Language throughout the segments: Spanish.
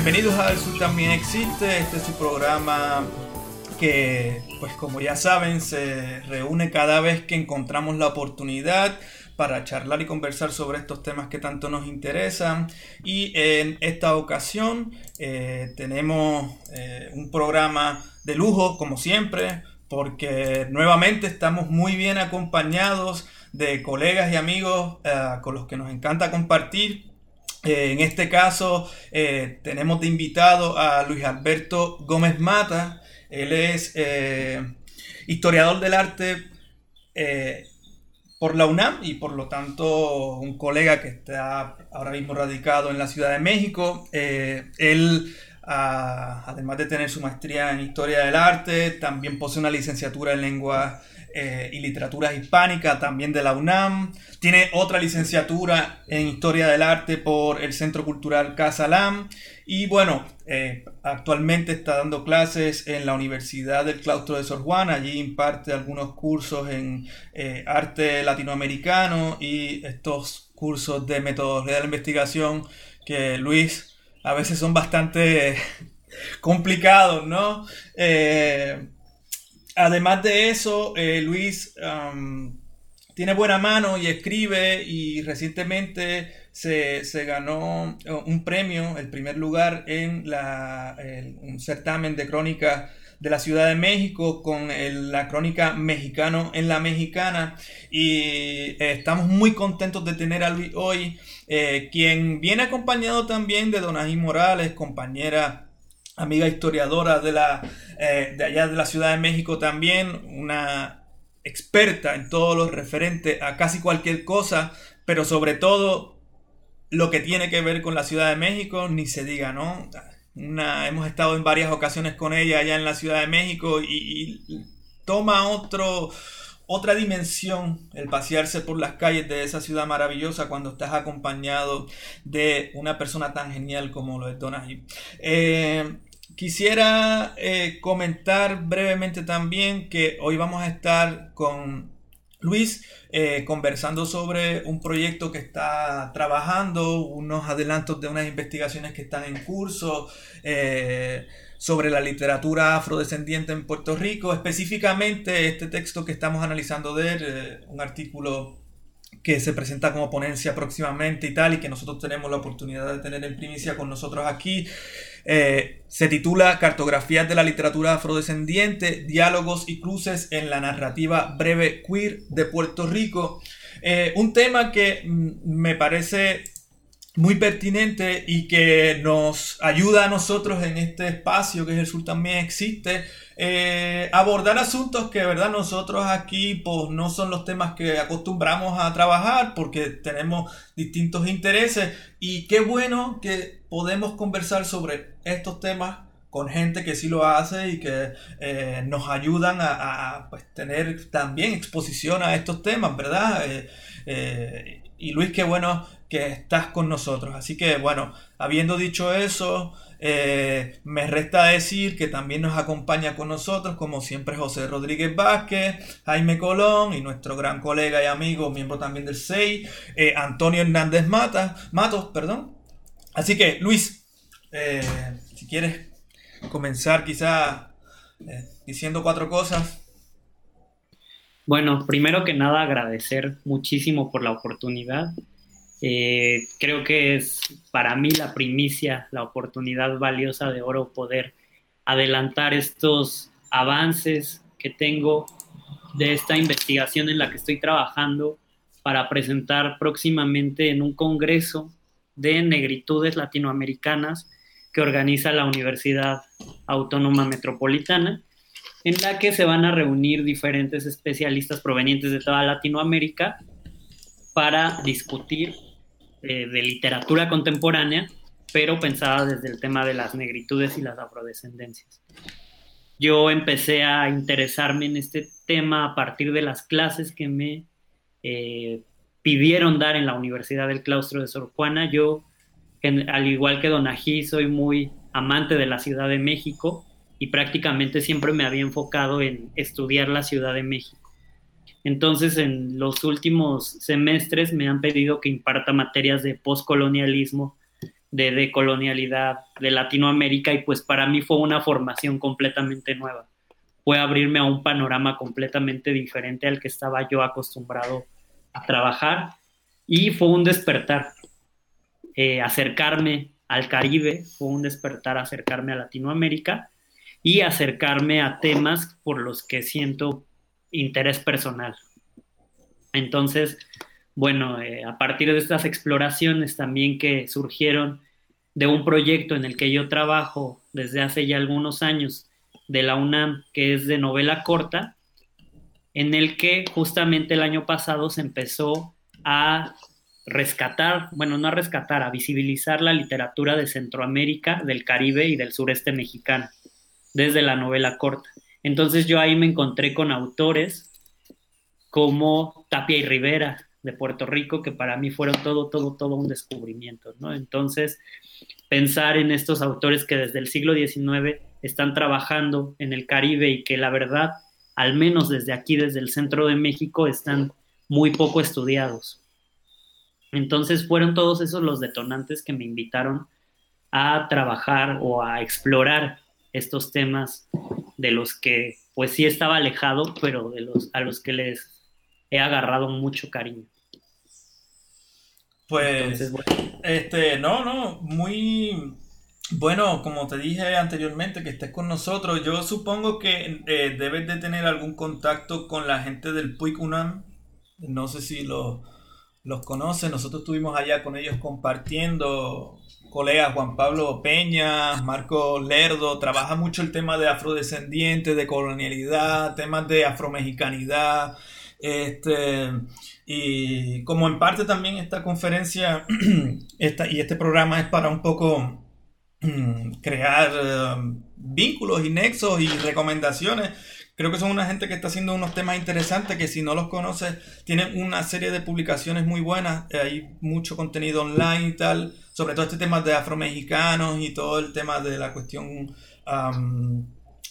Bienvenidos a El Sur también existe. Este es su programa que, pues como ya saben, se reúne cada vez que encontramos la oportunidad para charlar y conversar sobre estos temas que tanto nos interesan. Y en esta ocasión eh, tenemos eh, un programa de lujo, como siempre, porque nuevamente estamos muy bien acompañados de colegas y amigos eh, con los que nos encanta compartir eh, en este caso eh, tenemos de invitado a Luis Alberto Gómez Mata. Él es eh, historiador del arte por la UNAM y por lo tanto un colega que está ahora mismo radicado en la Ciudad de México. él, ah, además de tener su maestría en historia del arte, también posee una licenciatura en lengua eh, y literatura hispánica también de la UNAM. Tiene otra licenciatura en historia del arte por el Centro Cultural Casa Lam. Y bueno, eh, actualmente está dando clases en la Universidad del Claustro de Sor Juana. Allí imparte algunos cursos en eh, arte latinoamericano y estos cursos de metodología de la investigación que Luis a veces son bastante complicados, ¿no? Además de eso, eh, Luis tiene buena mano y escribe y recientemente se, ganó eh, un premio, el primer lugar en un certamen de crónica de la Ciudad de México con la crónica mexicano en la mexicana. Y eh, estamos muy contentos de tener a Luis hoy, quien viene acompañado también de Donají Morales, compañera amiga historiadora de, la, eh, de allá de la Ciudad de México también, una experta en todo lo referente a casi cualquier cosa, pero sobre todo lo que tiene que ver con la Ciudad de México, ni se diga, ¿no? hemos estado en varias ocasiones con ella allá en la Ciudad de México y, y toma otro, otra dimensión el pasearse por las calles de esa ciudad maravillosa cuando estás acompañado de una persona tan genial como lo es Donahue. Eh, Quisiera eh, comentar brevemente también que hoy vamos a estar con Luis eh, conversando sobre un proyecto que está trabajando, unos adelantos de unas investigaciones que están en curso eh, sobre la literatura afrodescendiente en Puerto Rico, específicamente este texto que estamos analizando de él, un artículo que se presenta como ponencia próximamente y tal, y que nosotros tenemos la oportunidad de tener en primicia con nosotros aquí. Eh, se titula Cartografías de la literatura afrodescendiente, diálogos y cruces en la narrativa breve queer de Puerto Rico. Eh, un tema que mm, me parece muy pertinente y que nos ayuda a nosotros en este espacio que es el sur también existe eh, abordar asuntos que, verdad, nosotros aquí pues no son los temas que acostumbramos a trabajar porque tenemos distintos intereses y qué bueno que podemos conversar sobre estos temas con gente que sí lo hace y que eh, nos ayudan a, pues, tener también exposición a estos temas, ¿verdad? Eh, y Luis, qué bueno que estás con nosotros. Así que bueno, habiendo dicho eso, eh, me resta decir que también nos acompaña con nosotros, como siempre, José Rodríguez Vázquez, Jaime Colón y nuestro gran colega y amigo, miembro también del SEI, eh, Antonio Hernández Mata, Matos. Perdón. Así que, Luis, eh, si quieres comenzar quizá diciendo cuatro cosas. Bueno, primero que nada agradecer muchísimo por la oportunidad. Eh, creo que es para mí la primicia, la oportunidad valiosa de oro poder adelantar estos avances que tengo de esta investigación en la que estoy trabajando para presentar próximamente en un congreso de negritudes latinoamericanas que organiza la Universidad Autónoma Metropolitana, en la que se van a reunir diferentes especialistas provenientes de toda Latinoamérica para discutir eh, de literatura contemporánea pero pensada desde el tema de las negritudes y las afrodescendencias. Yo empecé a interesarme en este tema a partir de las clases que me eh, pidieron dar en la Universidad del Claustro de Sor Juana. Yo, al igual que Don Ají, soy muy amante de la Ciudad de México y prácticamente siempre me había enfocado en estudiar la Ciudad de México. Entonces, en los últimos semestres me han pedido que imparta materias de poscolonialismo, de decolonialidad, de Latinoamérica, y pues para mí fue una formación completamente nueva. Fue abrirme a un panorama completamente diferente al que estaba yo acostumbrado a trabajar, y fue un despertar. Eh, acercarme al Caribe, fue un despertar acercarme a Latinoamérica y acercarme a temas por los que siento interés personal. Entonces, bueno, eh, a partir de estas exploraciones también que surgieron de un proyecto en el que yo trabajo desde hace ya algunos años de la UNAM, que es de novela corta, en el que justamente el año pasado se empezó a rescatar, bueno, no a rescatar, a visibilizar la literatura de Centroamérica, del Caribe y del sureste mexicano, desde la novela corta. Entonces yo ahí me encontré con autores como Tapia y Rivera de Puerto Rico, que para mí fueron todo, todo, todo un descubrimiento, ¿no? Entonces, pensar en estos autores que desde el siglo XIX están trabajando en el Caribe y que la verdad, al menos desde aquí, desde el centro de México, están muy poco estudiados. Entonces fueron todos esos los detonantes que me invitaron a trabajar o a explorar estos temas de los que pues sí estaba alejado, pero de los a los que les he agarrado mucho cariño. Pues, este, no, no, muy bueno, como te dije anteriormente, que estés con nosotros. Yo supongo que eh, debes de tener algún contacto con la gente del Puig UNAM. No sé si los conoces. Nosotros estuvimos allá con ellos compartiendo colegas Juan Pablo Peña, Marco Lerdo, trabaja mucho el tema de afrodescendientes, de colonialidad, temas de afromexicanidad. Este, y como en parte también esta conferencia esta, y este programa es para un poco mm, crear um, vínculos y nexos y recomendaciones Creo que son una gente que está haciendo unos temas interesantes que si no los conoces, tienen una serie de publicaciones muy buenas. Eh, hay mucho contenido online y tal, sobre todo este tema de afromexicanos y todo el tema de la cuestión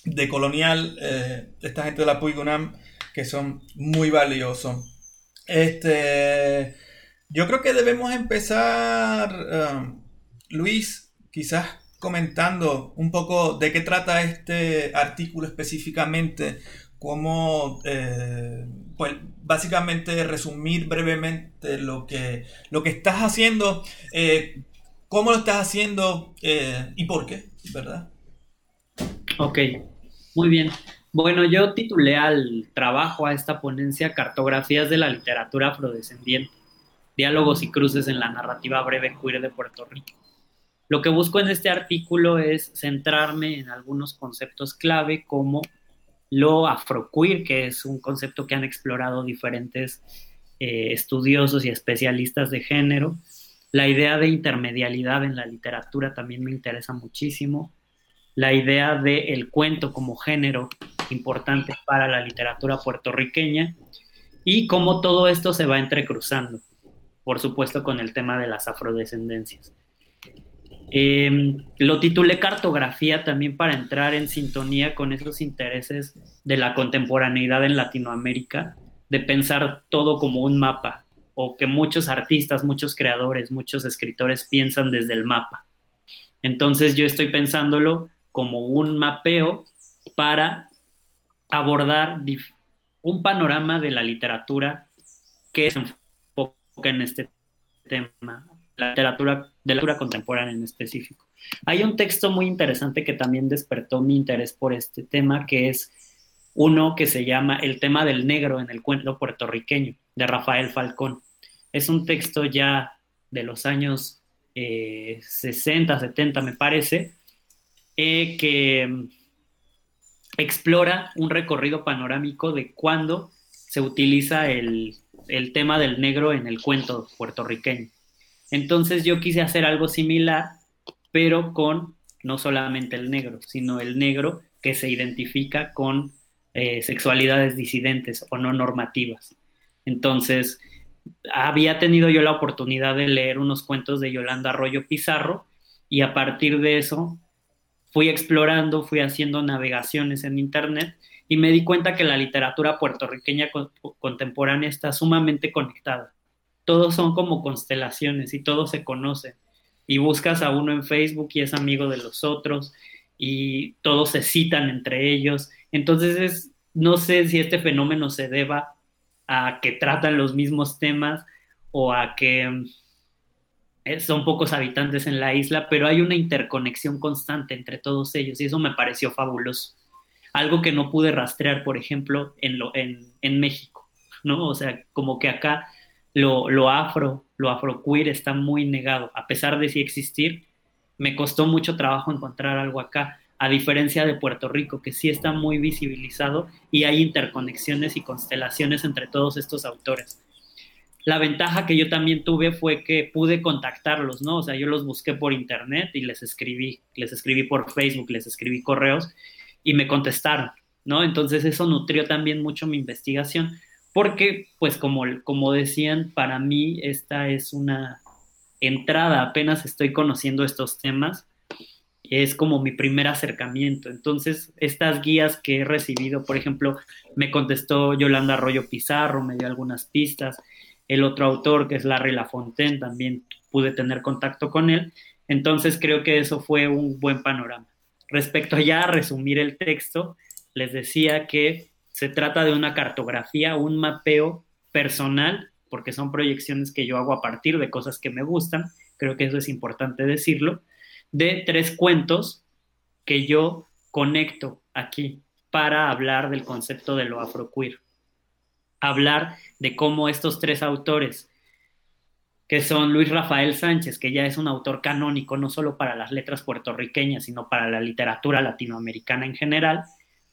de colonial. Eh, esta gente de la Puigunam que son muy valiosos. Este, yo creo que debemos empezar, um, Luis, quizás comentando un poco de qué trata este artículo específicamente, cómo, eh, pues básicamente resumir brevemente lo que, lo que estás haciendo, eh, cómo lo estás haciendo eh, y por qué, ¿verdad? Ok, muy bien. Bueno, yo titulé al trabajo, a esta ponencia, Cartografías de la literatura afrodescendiente, diálogos y cruces en la narrativa breve queer de Puerto Rico. Lo que busco en este artículo es centrarme en algunos conceptos clave como lo afroqueer, que es un concepto que han explorado diferentes eh, estudiosos y especialistas de género. La idea de intermedialidad en la literatura también me interesa muchísimo. La idea del el cuento como género importante para la literatura puertorriqueña y cómo todo esto se va entrecruzando, por supuesto, con el tema de las afrodescendencias. Em, lo titulé Cartografía también para entrar en sintonía con esos intereses de la contemporaneidad en Latinoamérica, de pensar todo como un mapa, o que muchos artistas, muchos creadores, muchos escritores piensan desde el mapa. Entonces yo estoy pensándolo como un mapeo para abordar un panorama de la literatura que se enfoca en este tema, la literatura de la literatura contemporánea en específico. Hay un texto muy interesante que también despertó mi interés por este tema, que es uno que se llama El tema del negro en el cuento puertorriqueño, de Rafael Falcón. Es un texto ya de los años 60, eh, 70, me parece, eh, que mm, explora un recorrido panorámico de cuándo se utiliza el tema del negro en el cuento puertorriqueño. Entonces yo quise hacer algo similar pero con no solamente el negro, sino el negro que se identifica con eh, sexualidades disidentes o no normativas. Entonces, había tenido yo la oportunidad de leer unos cuentos de Yolanda Arroyo Pizarro y a partir de eso fui explorando, fui haciendo navegaciones en Internet y me di cuenta que la literatura puertorriqueña contemporánea está sumamente conectada. Todos son como constelaciones y todos se conocen. Y buscas a uno en Facebook y es amigo de los otros y todos se citan entre ellos. Entonces no sé si este fenómeno se deba a que tratan los mismos temas o a que eh, son pocos habitantes en la isla, pero hay una interconexión constante entre todos ellos y eso me pareció fabuloso. Algo que no pude rastrear, por ejemplo, en, lo, en, México, ¿no? O sea, como que acá lo, lo afro, lo afroqueer está muy negado, a pesar de sí existir, me costó mucho trabajo encontrar algo acá, a diferencia de Puerto Rico, que sí está muy visibilizado y hay interconexiones y constelaciones entre todos estos autores la ventaja que yo también tuve fue que pude contactarlos, ¿no? O sea, yo los busqué por internet y les escribí, les escribí por Facebook, les escribí correos y me contestaron, ¿no? Entonces eso nutrió también mucho mi investigación, porque, pues como, como decían, para mí esta es una entrada, apenas estoy conociendo estos temas, es como mi primer acercamiento. Entonces, estas guías que he recibido, por ejemplo, me contestó Yolanda Arroyo Pizarro, me dio algunas pistas, el otro autor, que es Larry Lafontaine, también pude tener contacto con él. Entonces creo que eso fue un buen panorama. Respecto ya a resumir el texto, les decía que se trata de una cartografía, un mapeo personal, porque son proyecciones que yo hago a partir de cosas que me gustan, creo que eso es importante decirlo, de tres cuentos que yo conecto aquí para hablar del concepto de lo afroqueer. Hablar de cómo estos tres autores, que son Luis Rafael Sánchez, que ya es un autor canónico no solo para las letras puertorriqueñas, sino para la literatura latinoamericana en general,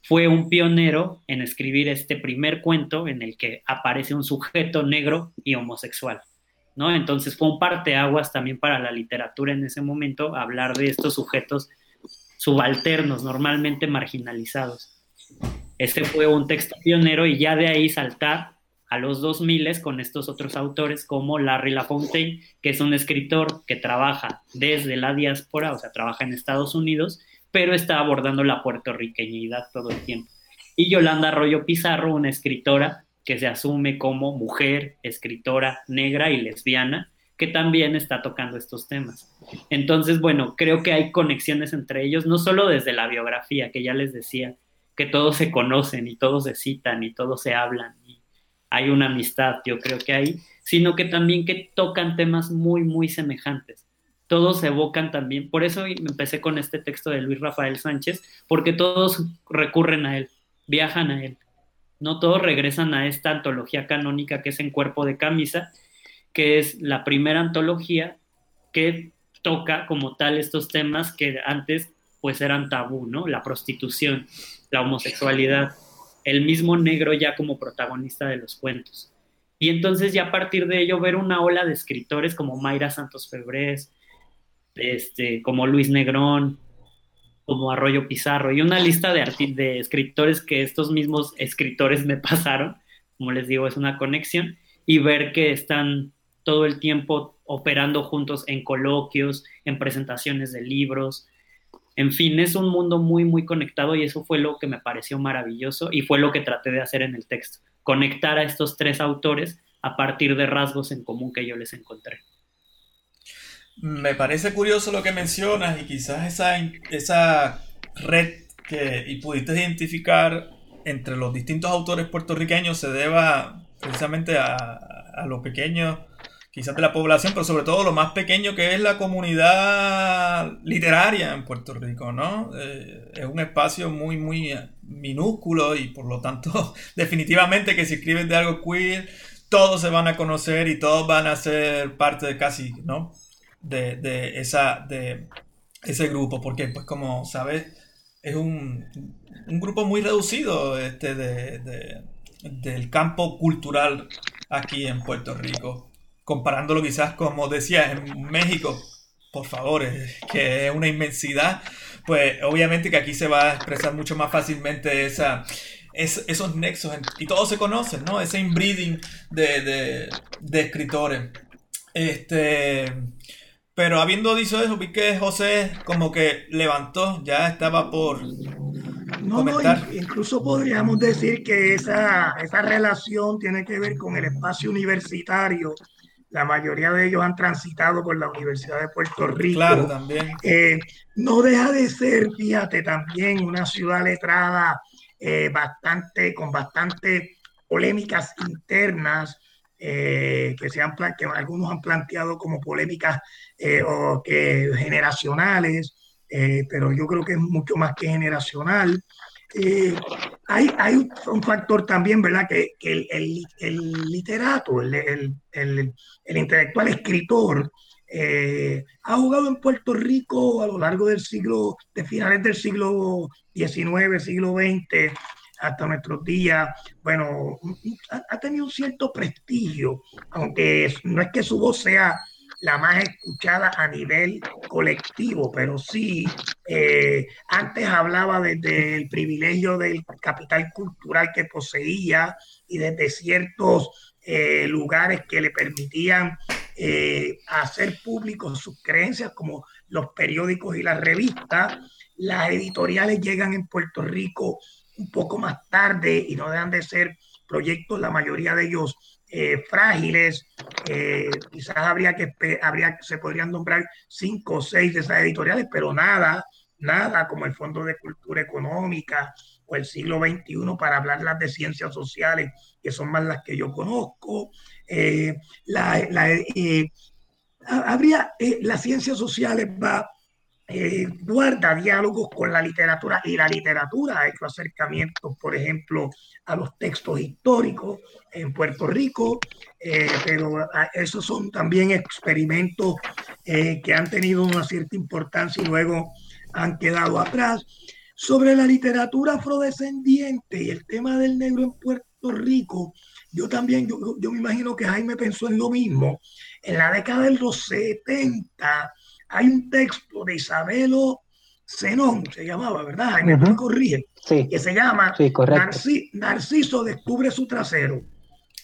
fue un pionero en escribir este primer cuento en el que aparece un sujeto negro y homosexual. ¿no? Entonces fue un parteaguas también para la literatura en ese momento hablar de estos sujetos subalternos, normalmente marginalizados. Este fue un texto pionero y ya de ahí saltar a los 2000 con estos otros autores como Larry Lafontaine, que es un escritor que trabaja desde la diáspora, o sea, trabaja en Estados Unidos, pero está abordando la puertorriqueñidad todo el tiempo. Y Yolanda Arroyo Pizarro, una escritora que se asume como mujer, escritora negra y lesbiana, que también está tocando estos temas. Entonces, bueno, creo que hay conexiones entre ellos, no solo desde la biografía, que ya les decía, que todos se conocen y todos se citan y todos se hablan y hay una amistad, yo creo que hay, sino que también que tocan temas muy, muy semejantes. Todos evocan también, por eso empecé con este texto de Luis Rafael Sánchez, porque todos recurren a él, viajan a él. No todos regresan a esta antología canónica que es en cuerpo de camisa, que es la primera antología que toca como tal estos temas que antes pues eran tabú, ¿no? La prostitución, la homosexualidad, el mismo negro ya como protagonista de los cuentos. Y entonces ya a partir de ello ver una ola de escritores como Mayra Santos Febrés, este, como Luis Negrón, como Arroyo Pizarro, y una lista de, de escritores que estos mismos escritores me pasaron, como les digo, es una conexión, y ver que están todo el tiempo operando juntos en coloquios, en presentaciones de libros, en fin, es un mundo muy, muy conectado y eso fue lo que me pareció maravilloso y fue lo que traté de hacer en el texto, conectar a estos tres autores a partir de rasgos en común que yo les encontré. Me parece curioso lo que mencionas y quizás esa, esa red que y pudiste identificar entre los distintos autores puertorriqueños se deba precisamente a, a lo pequeño quizás de la población, pero sobre todo lo más pequeño que es la comunidad literaria en Puerto Rico, ¿no? Eh, es un espacio muy, muy minúsculo y por lo tanto definitivamente que si escriben de algo queer, todos se van a conocer y todos van a ser parte de casi, ¿no? De, esa, de ese grupo, porque pues como sabes, es un, un grupo muy reducido este, de, del campo cultural aquí en Puerto Rico comparándolo quizás, como decía, en México, por favor, que es una inmensidad, pues obviamente que aquí se va a expresar mucho más fácilmente esa, esos nexos y todos se conocen, ¿no? Ese inbreeding de, de, escritores. Este, pero habiendo dicho eso, vi que José como que levantó, ya estaba por comentar. incluso podríamos decir que esa, esa relación tiene que ver con el espacio universitario la mayoría de ellos han transitado por la Universidad de Puerto Rico. Claro, también. Eh, no deja de ser, fíjate, también una ciudad letrada eh, bastante, con bastante polémicas internas. Eh, que, se han, que algunos han planteado como polémicas o que generacionales, pero yo creo que es mucho más que generacional. Eh, hay, hay un, factor también, ¿verdad? Que, que el, el, literato, el, intelectual escritor, eh, ha jugado en Puerto Rico a lo largo del siglo, de finales del siglo XIX, siglo XX, hasta nuestros días, bueno, ha, ha, tenido un cierto prestigio, aunque no es que su voz sea la más escuchada a nivel colectivo, pero sí, eh, antes hablaba desde el privilegio del capital cultural que poseía y desde ciertos eh, lugares que le permitían eh, hacer públicos sus creencias, como los periódicos y las revistas. Las editoriales llegan en Puerto Rico un poco más tarde y no dejan de ser proyectos, la mayoría de ellos eh, frágiles. Eh, quizás habría que, habría, se podrían nombrar cinco o seis de esas editoriales, pero nada, nada como el Fondo de Cultura Económica o el siglo XXI para hablar las de ciencias sociales, que son más las que yo conozco. Eh, la, habría, las ciencias sociales va eh, guarda diálogos con la literatura y la literatura ha hecho acercamientos, por ejemplo, a los textos históricos en Puerto Rico, eh, pero ah, esos son también experimentos eh, que han tenido una cierta importancia y luego han quedado atrás. Sobre la literatura afrodescendiente y el tema del negro en Puerto Rico, yo también, yo, yo me imagino que Jaime pensó en lo mismo. En la década de los 70, hay un texto de Isabelo Zenón, se llamaba, ¿verdad? Jaime, me corrige, que se llama Narciso descubre su trasero.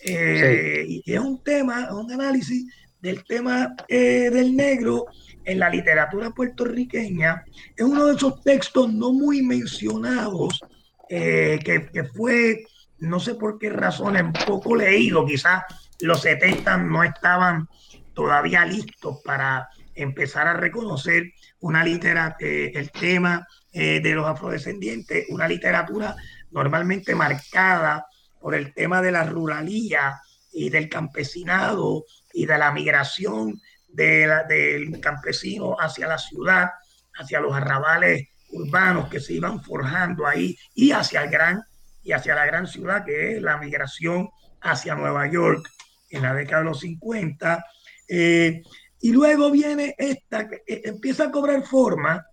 Eh, y es un tema, un análisis del tema eh, del negro en la literatura puertorriqueña. Es uno de esos textos no muy mencionados, eh, que, que, fue, no sé por qué razones, poco leído. Quizás los 70 no estaban todavía listos para empezar a reconocer una literatura, eh, el tema eh, de los afrodescendientes, una literatura normalmente marcada por el tema de la ruralía y del campesinado y de la migración del campesino hacia la ciudad, hacia los arrabales urbanos que se iban forjando ahí y hacia el gran y hacia la gran ciudad que es la migración hacia Nueva York en la década de los 50. Y luego viene esta, que eh, empieza a cobrar forma,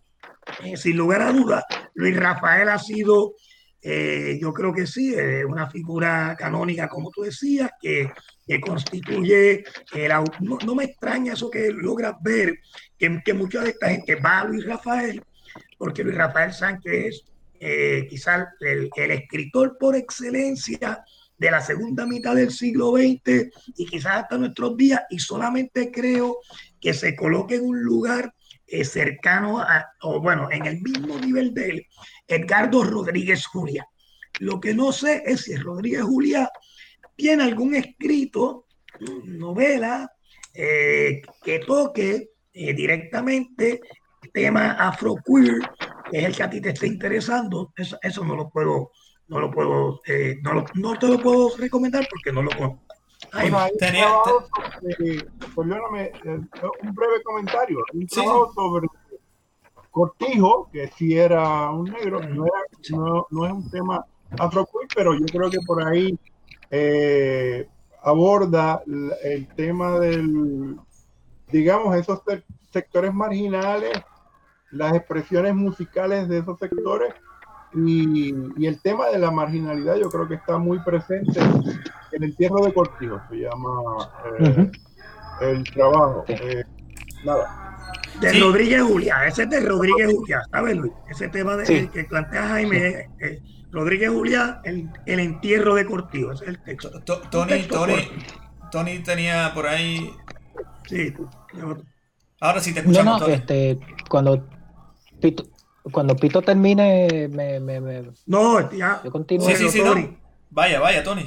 eh, sin lugar a dudas. Luis Rafael ha sido, eh, yo creo que sí, una figura canónica, como tú decías, que, constituye, no, no, me extraña eso que logras ver, que, que, mucha de esta gente va a Luis Rafael, porque Luis Rafael Sánchez es quizás el, el escritor por excelencia de la segunda mitad del siglo XX y quizás hasta nuestros días, y solamente creo que se coloque en un lugar eh, cercano a, o bueno, en el mismo nivel de él, Edgardo Rodríguez Julia. Lo que no sé es si Rodríguez Julia tiene algún escrito, novela, eh, que toque eh, directamente el tema afroqueer, que es el que a ti te está interesando. Eso, eso no lo puedo no lo puedo, eh, no, lo, no, te lo puedo recomendar porque no lo conozco. tenía, perdóname, eh, un breve comentario. Un trabajo sobre Cortijo, que si era un negro, no, no, no es un tema afroqueer, pero yo creo que por ahí eh, aborda el tema del, digamos, esos sectores marginales, las expresiones musicales de esos sectores y, el tema de la marginalidad yo creo que está muy presente en el tierra de Cortijo, se llama eh, el trabajo. Eh, nada. De Rodríguez Juliá, ese es de Rodríguez Juliá, ¿sabes Luis? Ese tema de, que plantea Jaime Rodríguez Juliá, el, entierro de Cortijo, ese es el texto. Tony, Tony, Tony tenía por ahí. Sí. Ahora sí te escuchamos. No, no, este, cuando Pito, cuando Pito termine, me, me, No, ya. Yo continúo. Sí, sí, sí, Tony. Vaya, vaya, Tony.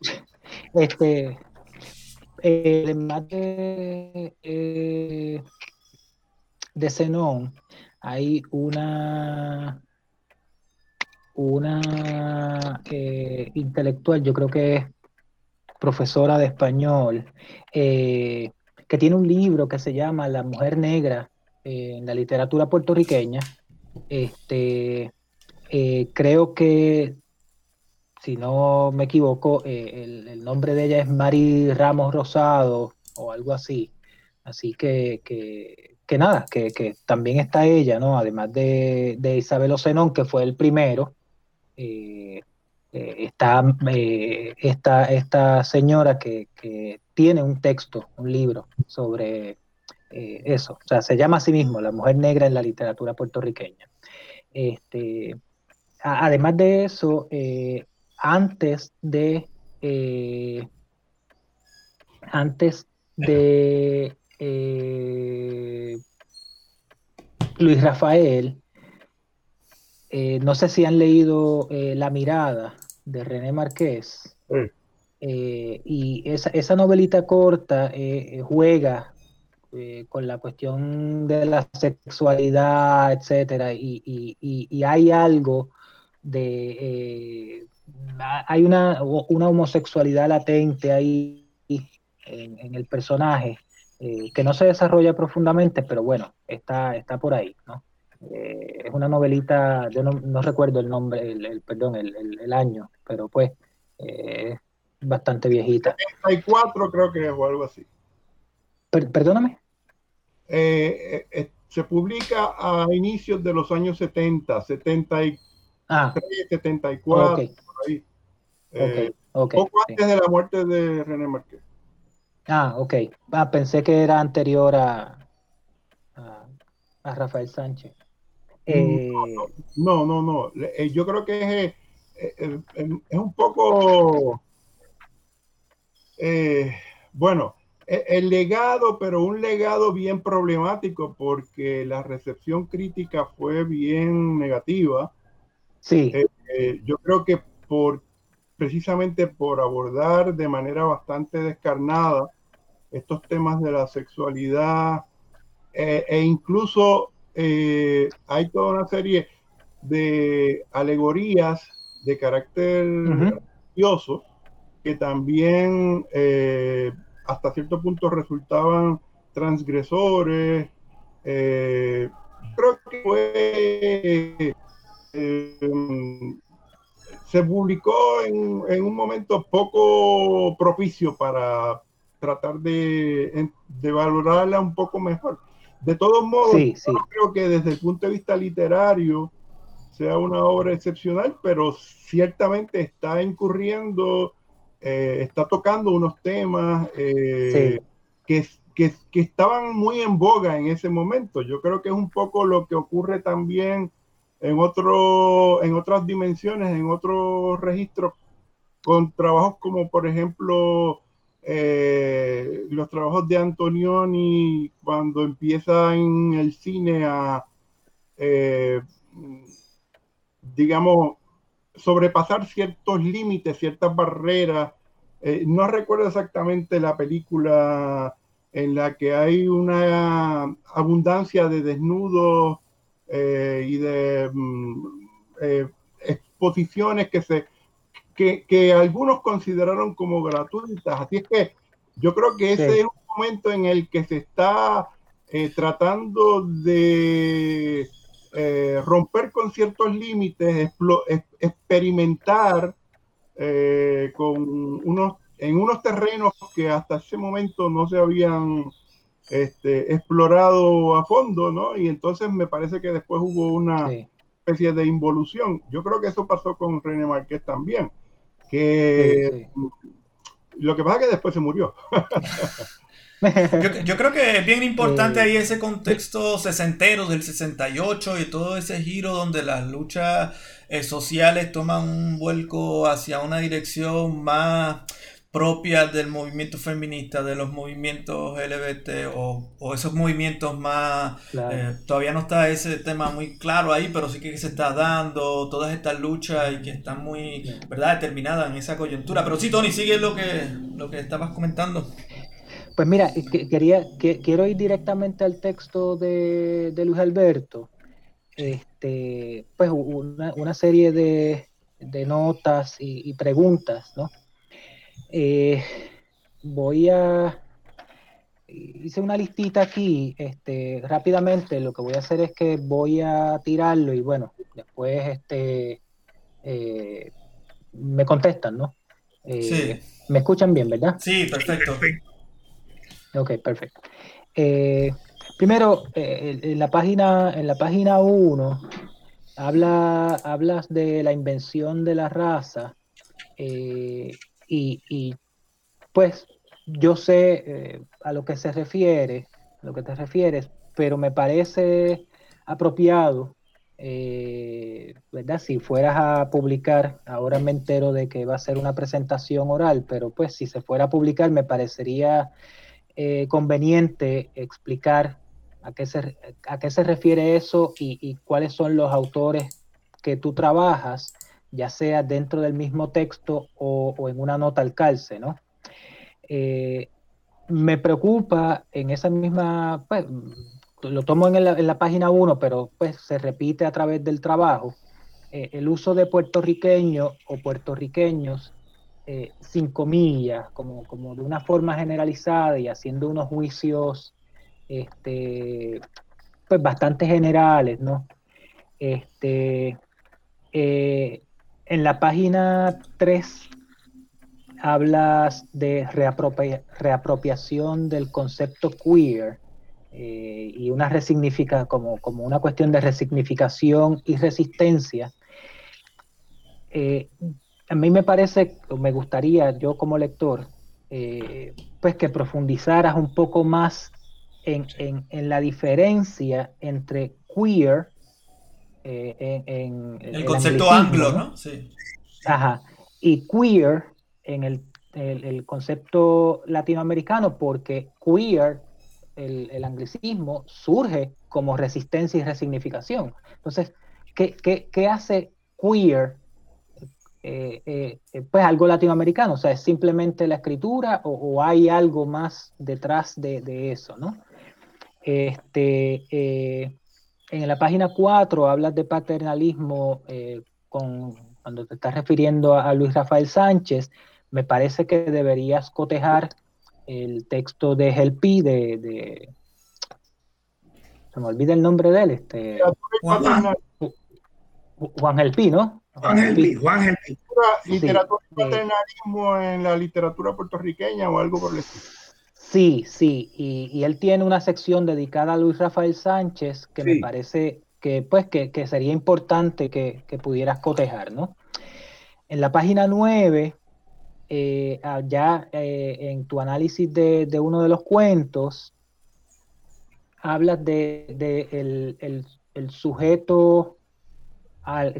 Este, además de, eh, de Zenón, hay una una eh, intelectual, yo creo que es profesora de español, eh, que tiene un libro que se llama La Mujer Negra en la literatura puertorriqueña. Este, creo que si no me equivoco, eh, el, nombre de ella es Mari Ramos Rosado o algo así. Así que, que, nada, que, también está ella, ¿no? Además de, de Isabel Ocenón, que fue el primero, eh, eh, está esta, esta, señora que, tiene un texto, un libro sobre eso. O sea, se llama a sí mismo La Mujer Negra en la literatura puertorriqueña. Este, además de eso, antes de eh, antes de eh, Luis Rafael, eh, no sé si han leído La mirada de René Marqués. y esa, novelita corta juega con la cuestión de la sexualidad, etcétera, y hay algo de hay una, una homosexualidad latente ahí en, el personaje eh, que no se desarrolla profundamente, pero bueno, está, está por ahí, ¿no? Eh, es una novelita, yo no, recuerdo el nombre, el, perdón, el, año, pero pues eh, es bastante viejita. 74 creo que es o algo así. Perdóname. se publica a inicios de los años 70, 73, ah, 74. Eh, poco antes de la muerte de René Marqués. Ah, ok. Ah, pensé que era anterior a, a, Rafael Sánchez. Eh, no, no, no, eh, Yo creo que es, es un poco, bueno, el legado, pero un legado bien problemático porque la recepción crítica fue bien negativa. Sí. yo creo que por precisamente por abordar de manera bastante descarnada estos temas de la sexualidad eh, e incluso eh, hay toda una serie de alegorías de carácter religioso que también eh, hasta cierto punto resultaban transgresores. creo que fue se publicó en, un momento poco propicio para tratar de, valorarla un poco mejor. De todos modos, creo que desde el punto de vista literario sea una obra excepcional, pero ciertamente está incurriendo, eh, está tocando unos temas eh, que, que, que, estaban muy en boga en ese momento. Yo creo que es un poco lo que ocurre también en, otro, en otras dimensiones, en otros registros, con trabajos como por ejemplo eh, los trabajos de Antonioni cuando empieza en el cine a, eh, digamos, sobrepasar ciertos límites, ciertas barreras. Eh, no recuerdo exactamente la película en la que hay una abundancia de desnudos eh, y de mm, eh, exposiciones que, se, que, que, algunos consideraron como gratuitas. Así es que yo creo que ese es un momento en el que se está tratando de romper con ciertos límites, experimentar con unos, en unos terrenos que hasta ese momento no se habían este, explorado a fondo, ¿no? Y entonces me parece que después hubo una especie de involución. Yo creo que eso pasó con René Marqués también, que lo que pasa es que después se murió. Yo, creo que es bien importante ahí ese contexto sesentero del 68 y todo ese giro donde las luchas sociales toman un vuelco hacia una dirección más propias del movimiento feminista, de los movimientos LGBT o, esos movimientos más... Eh, todavía no está ese tema muy claro ahí, pero sí que se está dando todas estas luchas y que están muy, ¿verdad?, determinadas en esa coyuntura. Pero sí, Tony, sigue lo que, lo que estabas comentando. Pues mira, quería, que, quiero ir directamente al texto de, Luis Alberto. Este, pues una, serie de, notas y, y preguntas, ¿no? Eh, voy a... Hice una listita aquí, este, rápidamente lo que voy a hacer es que voy a tirarlo y bueno, después este, eh, me contestan, ¿no? Eh, sí. ¿Me escuchan bien, verdad? Sí, perfecto. Ok, perfecto. primero, en la página en la página 1 habla, hablas de la invención de la raza y, pues yo sé eh, a lo que se refiere, a lo que te refieres, pero me parece apropiado, eh, ¿verdad? Si fueras a publicar, ahora me entero de que va a ser una presentación oral, pero pues si se fuera a publicar me parecería eh, conveniente explicar a qué, se, a qué se refiere eso y, cuáles son los autores que tú trabajas ya sea dentro del mismo texto o, en una nota al calce, ¿no? Eh, me preocupa en esa misma, pues, lo tomo en la, página 1, pero pues se repite a través del trabajo, eh, el uso de puertorriqueño o puertorriqueños eh, sin comillas, como, como de una forma generalizada y haciendo unos juicios este, pues bastante generales, ¿no? Este, en la página 3 hablas de reapropiación del concepto queer eh, y una resignifica como, como una cuestión de resignificación y resistencia. Eh, a mí me parece, me gustaría, yo como lector, eh, pues que profundizaras un poco más en, en la diferencia entre queer eh, en, el, concepto anglo, ¿no? Sí. Ajá. Y queer en el, concepto latinoamericano, porque queer, el, anglicismo, surge como resistencia y resignificación. Entonces, ¿qué, hace queer? Eh, eh, pues algo latinoamericano, o sea, es simplemente la escritura o, hay algo más detrás de, de eso, ¿no? Este, en la página 4 hablas de paternalismo eh, con, cuando te estás refiriendo a, Luis Rafael Sánchez. Me parece que deberías cotejar el texto de Helpi de, de se me olvida el nombre de él, este Juan, Juan Helpi, ¿no? Juan Helpi. Literatura y paternalismo en la literatura puertorriqueña o algo por el estilo. Sí, sí, y, él tiene una sección dedicada a Luis Rafael Sánchez que me parece que, pues, que, sería importante que, pudieras cotejar, ¿no? En la página 9, eh, ah, ya eh, en tu análisis de, uno de los cuentos, hablas de, el, sujeto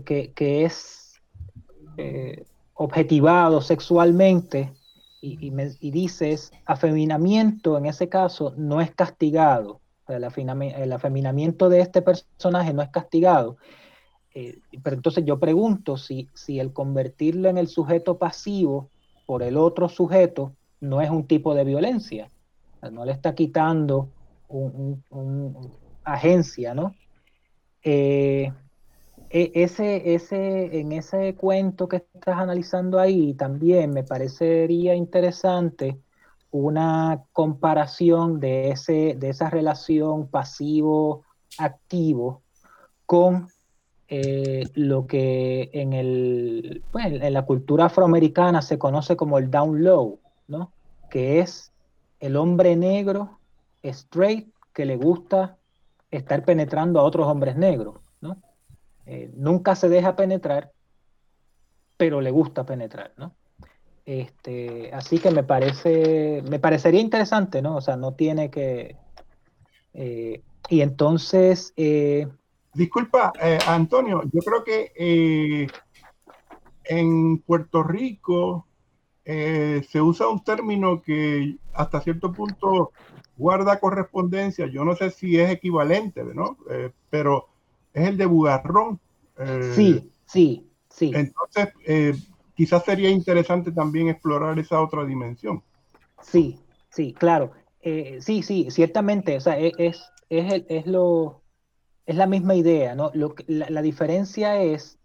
que, es eh, objetivado sexualmente y, y, dices, afeminamiento en ese caso no es castigado. el, afeminamiento de este personaje no es castigado. Eh, pero entonces yo pregunto si, si el convertirlo en el sujeto pasivo por el otro sujeto no es un tipo de violencia. no le está quitando un, agencia, ¿no? Eh, ese, ese, en ese cuento que estás analizando ahí también me parecería interesante una comparación de, ese, de esa relación pasivo-activo con eh, lo que en, el, pues, en la cultura afroamericana se conoce como el down low, ¿no? que es el hombre negro straight que le gusta estar penetrando a otros hombres negros. Eh, nunca se deja penetrar, pero le gusta penetrar, ¿no? Este, así que me parece, me parecería interesante, ¿no? O sea, no tiene que. Eh, y entonces. Eh, Disculpa, eh, Antonio, yo creo que en Puerto Rico se usa un término que hasta cierto punto guarda correspondencia. Yo no sé si es equivalente, ¿no? pero es el de bugarrón. sí, sí, sí. Entonces, quizás sería interesante también explorar esa otra dimensión. Sí, sí, claro. Eh, sí, sí, ciertamente, o sea, e, es, es, es, lo, es la misma idea, ¿no? Lo, la, la diferencia es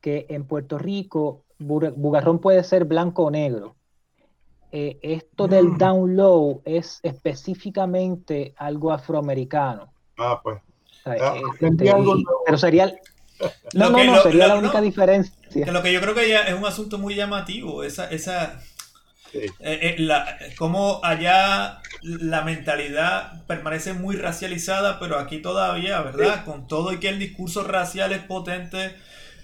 que en Puerto Rico bugarrón puede ser blanco o negro. Eh, esto del mm. down low es específicamente algo afroamericano. Ah, pues. Ah, este, pero sería, no, no, no, sería la única diferencia. Que lo que yo creo que ya es un asunto muy llamativo, esa, esa eh, eh, la, como allá la mentalidad permanece muy racializada, pero aquí todavía, ¿verdad? Con todo y que el discurso racial es potente,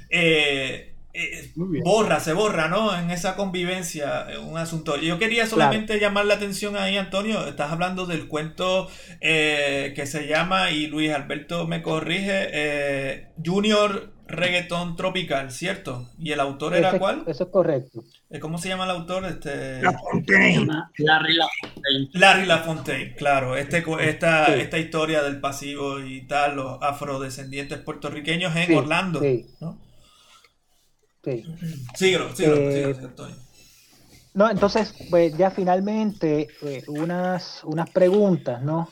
eh, eh, borra, se borra, ¿no? En esa convivencia, un asunto. Yo quería solamente llamar la atención ahí, Antonio. Estás hablando del cuento eh, que se llama, y Luis Alberto me corrige, eh, Junior Reggaeton Tropical, ¿cierto? ¿Y el autor era cuál? Eso es correcto. ¿Cómo se llama el autor? Este... Larry Lafontaine. Larry Lafontaine, claro. Este, esta, esta historia del pasivo y tal, los afrodescendientes puertorriqueños en Orlando, ¿no? Sí. Síguelo, síguelo, eh, No, entonces, pues ya finalmente, eh, unas, unas preguntas, ¿no?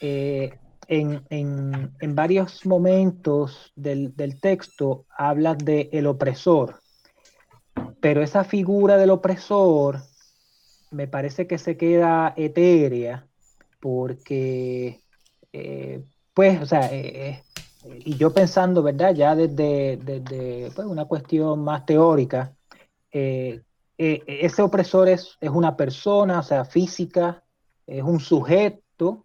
Eh, en, en, en, varios momentos del, del texto hablas de el opresor, pero esa figura del opresor me parece que se queda etérea porque, pues, o sea, y yo pensando, ¿verdad? Ya desde, pues, una cuestión más teórica, eh, eh, ese opresor es, es, una persona, o sea, física, es un sujeto,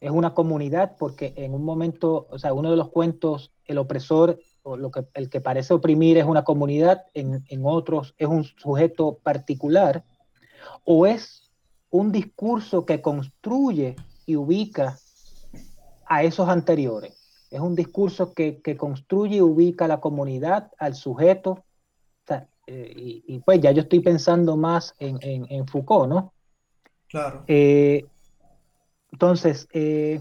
es una comunidad, porque en un momento, o sea, uno de los cuentos, el opresor, o lo que, el que parece oprimir es una comunidad, en, en otros es un sujeto particular, o es un discurso que construye y ubica a esos anteriores. Es un discurso que, construye y ubica a la comunidad, al sujeto. Eh, y, pues ya yo estoy pensando más en, Foucault, ¿no? Claro. Eh, entonces, eh,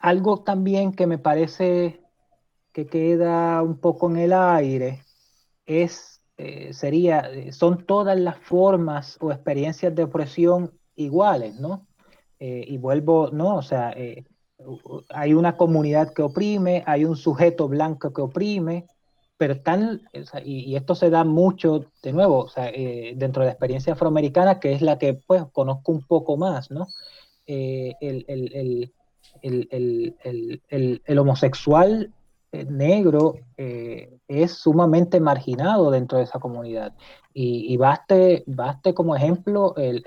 algo también que me parece que queda un poco en el aire es, sería, son todas las formas o experiencias de opresión iguales, ¿no? y vuelvo, ¿no? O sea, hay una comunidad que oprime, hay un sujeto blanco que oprime, pero están, y, esto se da mucho, de nuevo, eh, dentro de la experiencia afroamericana, que es la que pues conozco un poco más, ¿no? Eh, el, homosexual eh, negro es sumamente marginado dentro de esa comunidad. Y, y baste, baste como ejemplo el,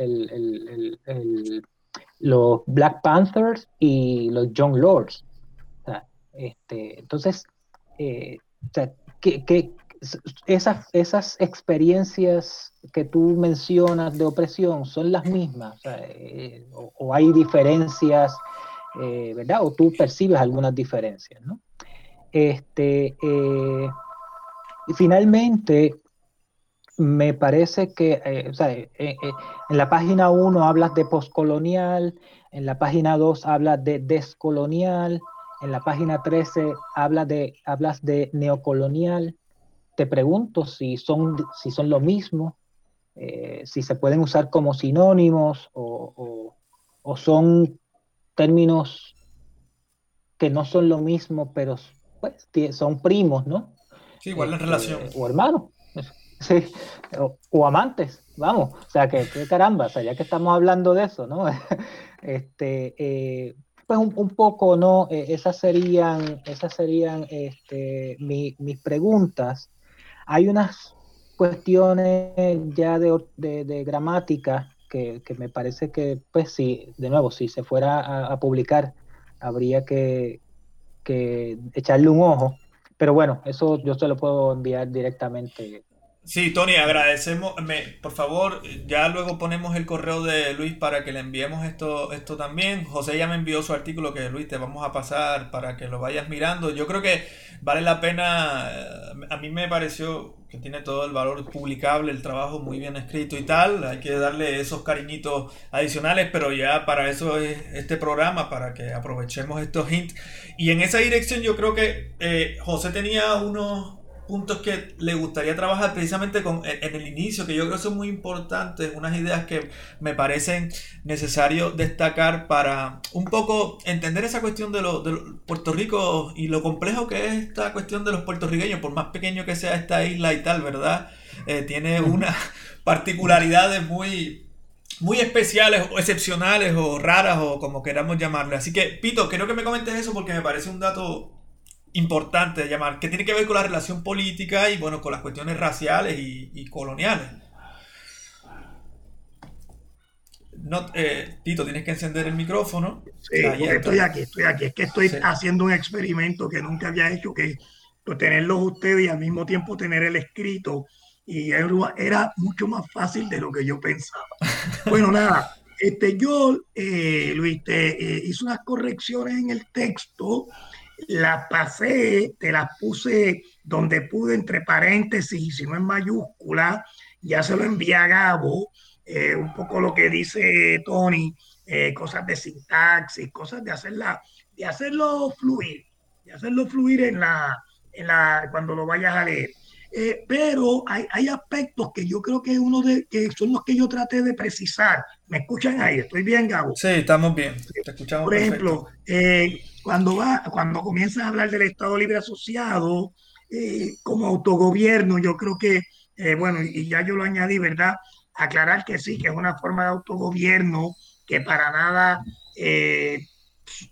los Black Panthers y los Young Lords. este, entonces, eh, que, esas, esas experiencias que tú mencionas de opresión son las mismas, eh, o, hay diferencias, eh, ¿verdad? O tú percibes algunas diferencias, ¿no? Este, y finalmente, me parece que eh, eh, eh, en la página 1 hablas de postcolonial, en la página 2 hablas de descolonial, en la página 13 hablas de, hablas de neocolonial. Te pregunto si son, si son lo mismo, si se pueden usar como sinónimos o, son términos que no son lo mismo, pero pues, son primos, ¿no? Sí, igual en relación. O hermanos. Sí, o, amantes, vamos, o sea, que, caramba, o sea, ya que estamos hablando de eso, ¿no? este, eh, pues un, poco, ¿no? Eh, esas serían, esas serían este, mis preguntas. Hay unas cuestiones ya de, gramática que, me parece que, pues sí, de nuevo, si se fuera a, publicar, habría que, que echarle un ojo. Pero bueno, eso yo se lo puedo enviar directamente Sí, Tony, agradecemos. por favor, ya luego ponemos el correo de Luis para que le enviemos esto, esto también. José ya me envió su artículo que Luis te vamos a pasar para que lo vayas mirando. Yo creo que vale la pena. Eh, a mí me pareció que tiene todo el valor publicable, el trabajo muy bien escrito y tal. Hay que darle esos cariñitos adicionales, pero ya para eso es este programa, para que aprovechemos estos hints. Y en esa dirección yo creo que eh, José tenía unos puntos que le gustaría trabajar precisamente con, en, el inicio, que yo creo que son muy importantes, unas ideas que me parecen necesario destacar para un poco entender esa cuestión de, los de Puerto Rico y lo complejo que es esta cuestión de los puertorriqueños, por más pequeño que sea esta isla y tal, ¿verdad? Eh, tiene unas particularidades muy muy especiales o excepcionales o raras o como queramos llamarle. Así que, Pito, quiero que me comentes eso porque me parece un dato importante de llamar, que tiene que ver con la relación política y bueno, con las cuestiones raciales y, coloniales. No, eh, Tito, tienes que encender el micrófono. Sí, estoy aquí, estoy aquí. Es que estoy haciendo un experimento que nunca había hecho, que pues, tenerlos ustedes y al mismo tiempo tener el escrito. Y era mucho más fácil de lo que yo pensaba. Bueno, nada, este, yo, eh, Luis, te eh, hice unas correcciones en el texto las pasé, te las puse donde pude entre paréntesis y si no en mayúscula, ya se lo envié a Gabo, eh, un poco lo que dice Tony, eh, cosas de sintaxis, cosas de hacerla, de hacerlo fluir, de hacerlo fluir en la, en la, cuando lo vayas a leer. Eh, pero hay, hay, aspectos que yo creo que uno de que son los que yo traté de precisar. ¿Me escuchan ahí? ¿Estoy bien, Gabo? Sí, estamos bien. Te escuchamos Por ejemplo, cuando, va, cuando comienzas a hablar del Estado Libre Asociado eh, como autogobierno, yo creo que, eh, bueno, y ya yo lo añadí, ¿verdad? Aclarar que sí, que es una forma de autogobierno que para nada eh,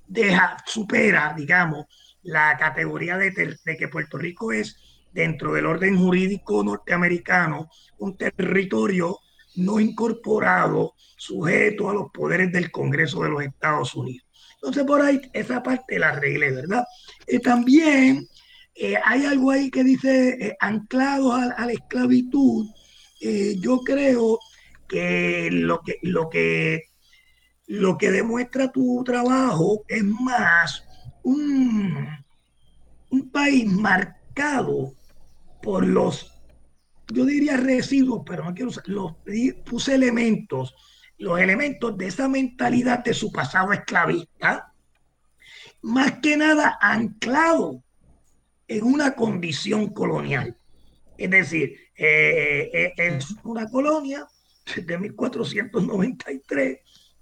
deja, supera, digamos, la categoría de, de que Puerto Rico es dentro del orden jurídico norteamericano un territorio no incorporado sujeto a los poderes del Congreso de los Estados Unidos. Entonces, por ahí, esa parte la arreglé, ¿verdad? Eh, también eh, hay algo ahí que dice eh, anclado a, la esclavitud. yo creo que lo que, lo que lo que demuestra tu trabajo es más un, un país marcado por los, yo diría residuos, pero no quiero usar, los puse elementos los elementos de esa mentalidad de su pasado esclavista, más que nada anclado en una condición colonial. Es decir, eh, eh, es una colonia de 1493,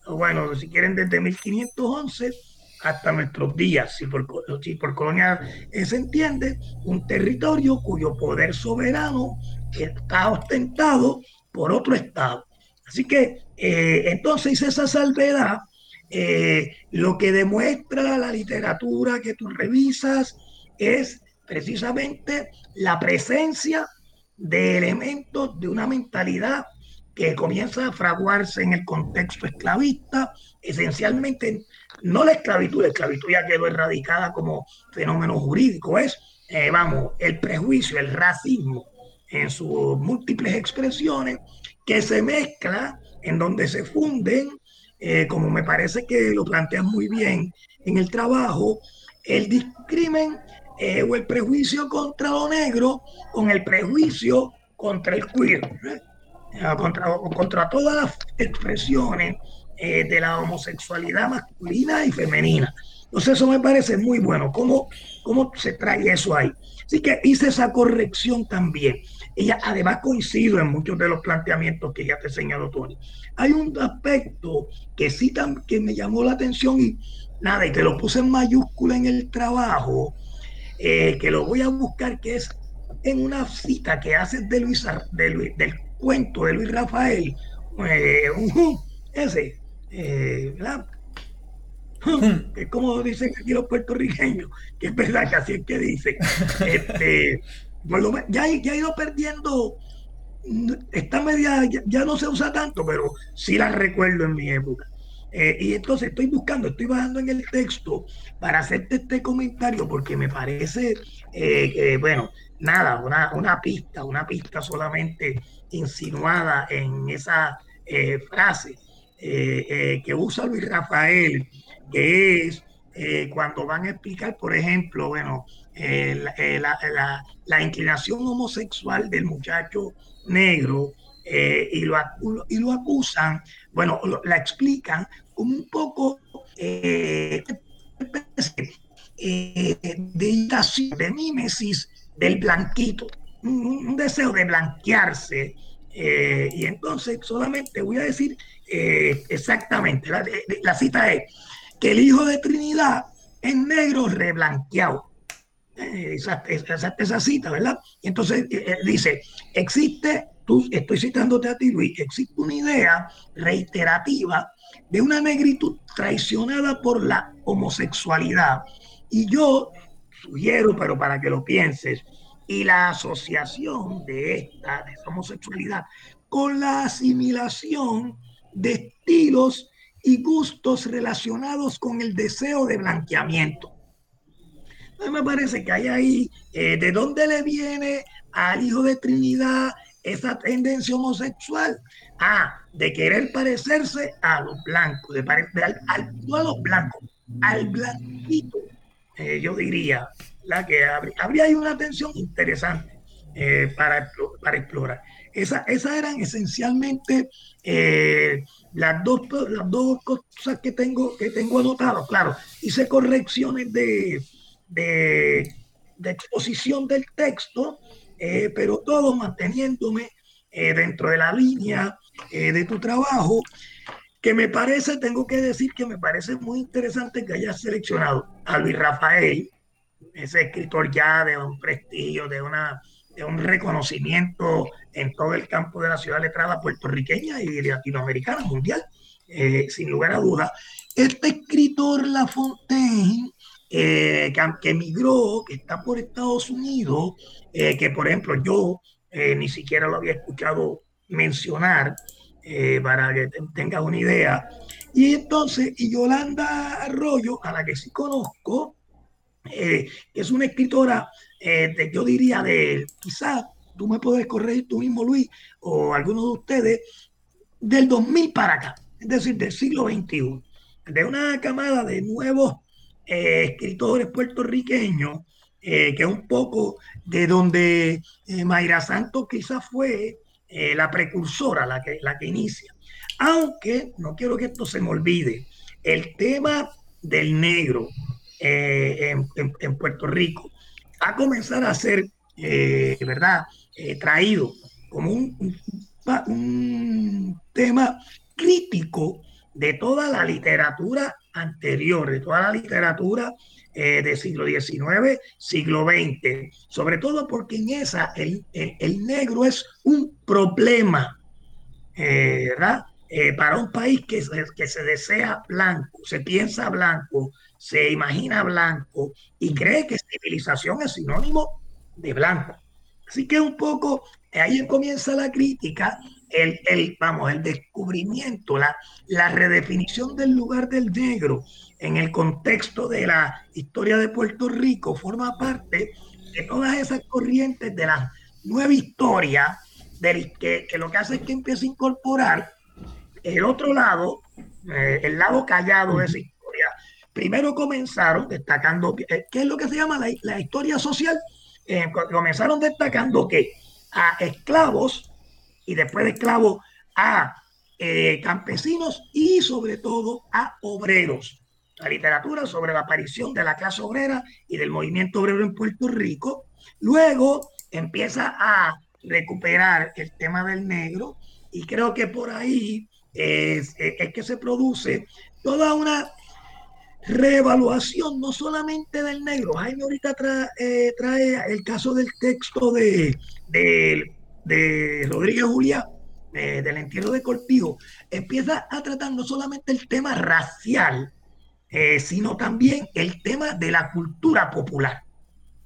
bueno, si quieren desde 1511 hasta nuestros días, si por, si por colonia se entiende, un territorio cuyo poder soberano está ostentado por otro Estado. Así que eh, entonces esa salvedad, eh, lo que demuestra la literatura que tú revisas es precisamente la presencia de elementos de una mentalidad que comienza a fraguarse en el contexto esclavista, esencialmente no la esclavitud, la esclavitud ya quedó erradicada como fenómeno jurídico, es, eh, vamos, el prejuicio, el racismo en sus múltiples expresiones que se mezcla, en donde se funden, eh, como me parece que lo plantean muy bien en el trabajo, el discrimen eh, o el prejuicio contra lo negro con el prejuicio contra el queer, ¿eh? contra, contra todas las expresiones de la homosexualidad masculina y femenina. Entonces eso me parece muy bueno, cómo, cómo se trae eso ahí. Así que hice esa corrección también. Ella además coincido en muchos de los planteamientos que ya te señaló Tony. Hay un aspecto que sí que me llamó la atención y nada, y te lo puse en mayúscula en el trabajo, eh, que lo voy a buscar, que es en una cita que haces de Luis, del cuento de Luis Rafael, eh, ese, eh, es como dicen aquí los puertorriqueños, que es verdad que así es que dicen. Este, ya, ya ha ido perdiendo, esta media ya, no se usa tanto, pero sí la recuerdo en mi época. Eh, y entonces estoy buscando, estoy bajando en el texto para hacerte este comentario porque me parece eh, bueno, nada, una, una pista, una pista solamente insinuada en esa eh, frase eh, que usa Luis Rafael, que es cuando van a explicar, por ejemplo, bueno, la, la, inclinación homosexual del muchacho negro y, lo, y lo acusan, bueno, la explican como un poco eh, de de mímesis del blanquito, un, deseo de blanquearse. Eh, y entonces solamente voy a decir eh, exactamente, la, cita es que el hijo de Trinidad es negro reblanqueado. Esa, esa, cita, ¿verdad? Y entonces dice, existe, tú, estoy citándote a ti, Luis, existe una idea reiterativa de una negritud traicionada por la homosexualidad. Y yo sugiero, pero para que lo pienses, y la asociación de esta, de homosexualidad con la asimilación de estilos y gustos relacionados con el deseo de blanqueamiento. A me parece que hay ahí, eh, ¿de dónde le viene al hijo de Trinidad esa tendencia homosexual? Ah, de querer parecerse a los blancos, de parecer al, no a los blancos, al blanquito, eh, yo diría, la que habría, ahí una tensión interesante eh, para, para explorar. Esa, esas eran esencialmente las, dos, las dos cosas que tengo, que tengo anotadas. Claro, hice correcciones de, de, de exposición del texto, pero todo manteniéndome dentro de la línea eh, de tu trabajo, que me parece, tengo que decir que me parece muy interesante que hayas seleccionado a Luis Rafael, ese escritor ya de un prestigio, de, una, de un reconocimiento en todo el campo de la ciudad letrada puertorriqueña y latinoamericana, mundial, eh, sin lugar a dudas. Este escritor La Fontaine, eh, que, emigró, que está por Estados Unidos, que por ejemplo yo ni siquiera lo había escuchado mencionar eh, para que tengas una idea. Y entonces, y Yolanda Arroyo, a la que sí conozco, eh, es una escritora, eh, de, yo diría, de quizás tú me puedes corregir tú mismo, Luis, o alguno de ustedes, del 2000 para acá, es decir, del siglo XXI, de una camada de nuevos escritores puertorriqueños, que es un poco de donde Mayra Santos quizás fue eh, la precursora, la que, la que inicia. Aunque, no quiero que esto se me olvide, el tema del negro eh, en, Puerto Rico va a comenzar a ser, eh, ¿verdad?, traído como un tema crítico de toda la literatura anterior, de toda la literatura eh, del siglo XIX, siglo XX, sobre todo porque en esa el, el, negro es un problema, eh, ¿verdad? Eh, para un país que, que se desea blanco, se piensa blanco, se imagina blanco y cree que civilización es sinónimo de blanco. Así que un poco ahí comienza la crítica, el, el, vamos, el descubrimiento, la, la redefinición del lugar del negro en el contexto de la historia de Puerto Rico, forma parte de todas esas corrientes de la nueva historia, del, que, lo que hace es que empieza a incorporar el otro lado, eh, el lado callado de esa historia. Primero comenzaron destacando, eh, ¿qué es lo que se llama la, historia social? Eh, comenzaron destacando que a esclavos y después de esclavos a campesinos y sobre todo a obreros la literatura sobre la aparición de la clase obrera y del movimiento obrero en Puerto Rico. Luego empieza a recuperar el tema del negro y creo que por ahí es, que se produce toda una reevaluación no solamente del negro. Jaime ahorita eh, trae el caso del texto de, de, Rodríguez Julián, del entierro de Cortijo. Empieza a tratar no solamente el tema racial, eh, sino también el tema de la cultura popular,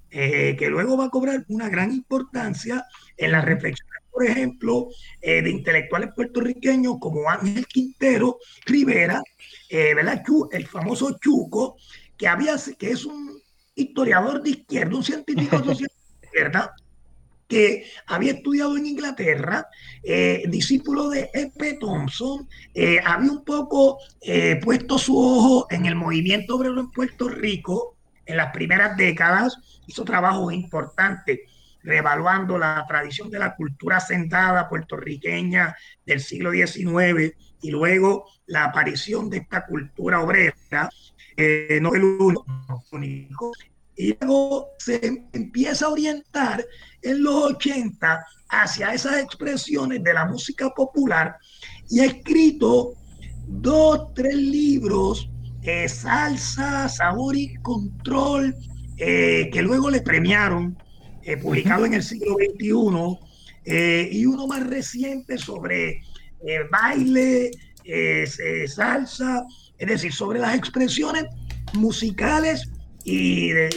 eh, que luego va a cobrar una gran importancia en la reflexión, por ejemplo, eh, de intelectuales puertorriqueños como Ángel Quintero Rivera, ¿verdad? el famoso Chuco, que, había, que es un historiador de izquierda, un científico social ¿verdad? Que había estudiado en Inglaterra, eh, discípulo de E.P. Thompson, eh, había un poco eh, puesto su ojo en el movimiento obrero en Puerto Rico en las primeras décadas, hizo trabajos importantes reevaluando la tradición de la cultura sentada puertorriqueña del siglo XIX y luego la aparición de esta cultura obrera, no el único, y luego se empieza a orientar en los 80 hacia esas expresiones de la música popular y ha escrito dos, tres libros, eh, Salsa, Sabor y Control, eh, que luego le premiaron, eh, publicado en el siglo XXI, y uno más reciente sobre baile, salsa, es decir, sobre las expresiones musicales y, de,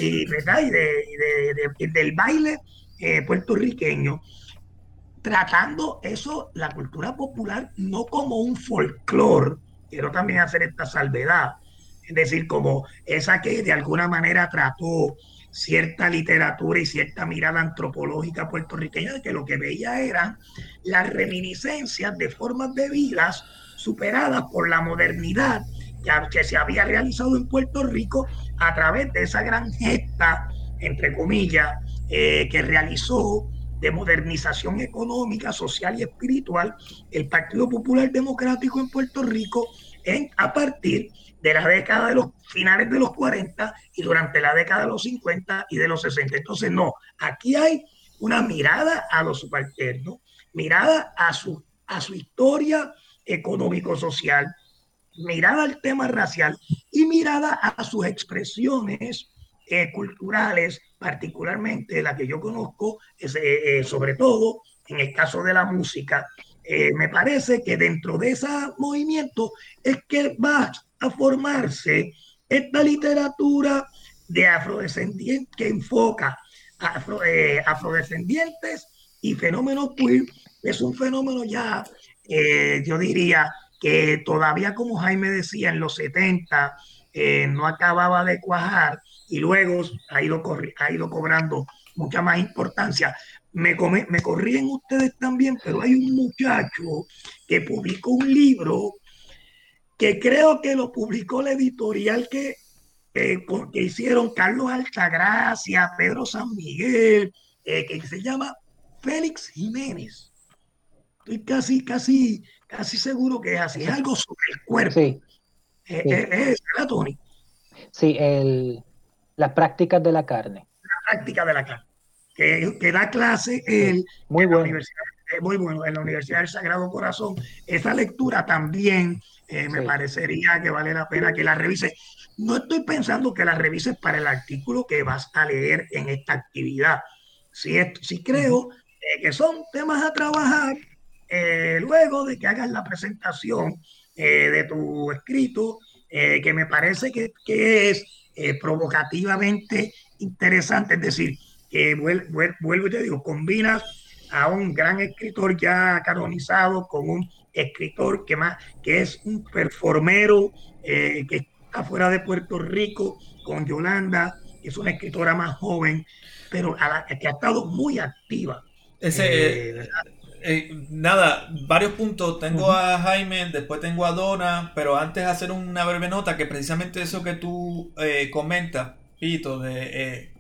y, del baile eh, puertorriqueño, tratando eso, la cultura popular, no como un folclore, quiero también hacer esta salvedad, es decir, como esa que de alguna manera trató cierta literatura y cierta mirada antropológica puertorriqueña de que lo que veía eran las reminiscencias de formas de vidas superadas por la modernidad que se había realizado en Puerto Rico a través de esa gran gesta, entre comillas, eh, que realizó de modernización económica, social y espiritual el Partido Popular Democrático en Puerto Rico a partir de la década de los finales de los 40 y durante la década de los 50 y de los 60. Entonces, no, aquí hay una mirada a lo subalterno, mirada a su, a su historia económico-social, mirada al tema racial y mirada a sus expresiones eh, culturales, particularmente la que yo conozco, es, eh, eh, sobre todo en el caso de la música. me parece que dentro de ese movimiento es que va a formarse esta literatura de afrodescendientes que enfoca afro, afrodescendientes y fenómenos queer. Es un fenómeno ya, yo diría, que todavía, como Jaime decía, en los 70 eh, no acababa de cuajar y luego ha ido, ha ido cobrando mucha más importancia. Me, me corrían ustedes también, pero hay un muchacho que publicó un libro que creo que lo publicó la editorial que, que hicieron Carlos Altagracia, Pedro San Miguel, eh, que se llama Félix Jiménez. Estoy casi, casi, casi seguro que es así. Es algo sobre el cuerpo. Sí. Eh, eh, es, Tony? Sí, el, las prácticas de la carne. La práctica de la carne. Que, que da clase él muy bueno. muy bueno, en la Universidad del Sagrado Corazón. Esa lectura también eh, me parecería que vale la pena que la revise. No estoy pensando que la revises para el artículo que vas a leer en esta actividad. Sí, sí creo que son temas a trabajar eh, luego de que hagas la presentación eh, de tu escrito, eh, que me parece que, es provocativamente interesante, es decir, que vuelvo y te digo, combinas a un gran escritor ya canonizado con un escritor que más que es un performero que está fuera de Puerto Rico con Yolanda que es una escritora más joven pero que ha estado muy activa. Ese, eh, nada, varios puntos. Tengo a Jaime, después tengo a Donna, pero antes hacer una breve nota, que precisamente eso que tú eh, comentas, Pito, de eh,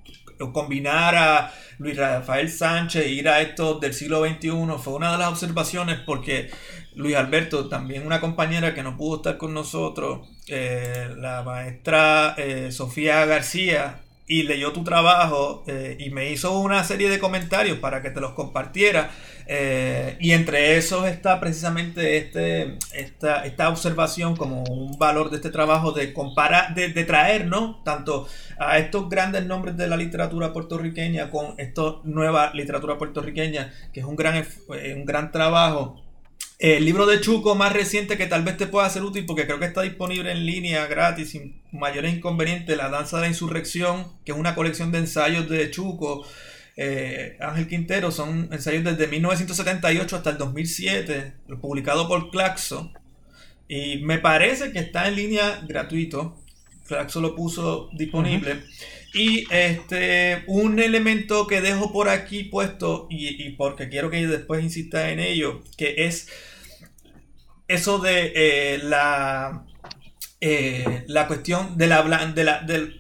combinar a Luis Rafael Sánchez e ir a esto del siglo XXI, fue una de las observaciones porque Luis Alberto, también una compañera que no pudo estar con nosotros, la maestra Sofía García, y leyó tu trabajo y me hizo una serie de comentarios para que te los compartiera eh, y entre esos está precisamente este, esta, esta observación como un valor de este trabajo de comparar, de, traer, ¿no? Tanto a estos grandes nombres de la literatura puertorriqueña con esta nueva literatura puertorriqueña, que es un gran, eh, un gran trabajo. El libro de Chuco más reciente que tal vez te pueda ser útil porque creo que está disponible en línea gratis sin mayores inconvenientes, La Danza de la Insurrección, que es una colección de ensayos de Chuco eh, Ángel Quintero son ensayos desde 1978 hasta el 2007, publicado por Claxo. Y me parece que está en línea gratuito. Claxo lo puso disponible. Y este, un elemento que dejo por aquí puesto, y, porque quiero que después insista en ello, que es eso de eh, la, eh, la cuestión de la, de la, de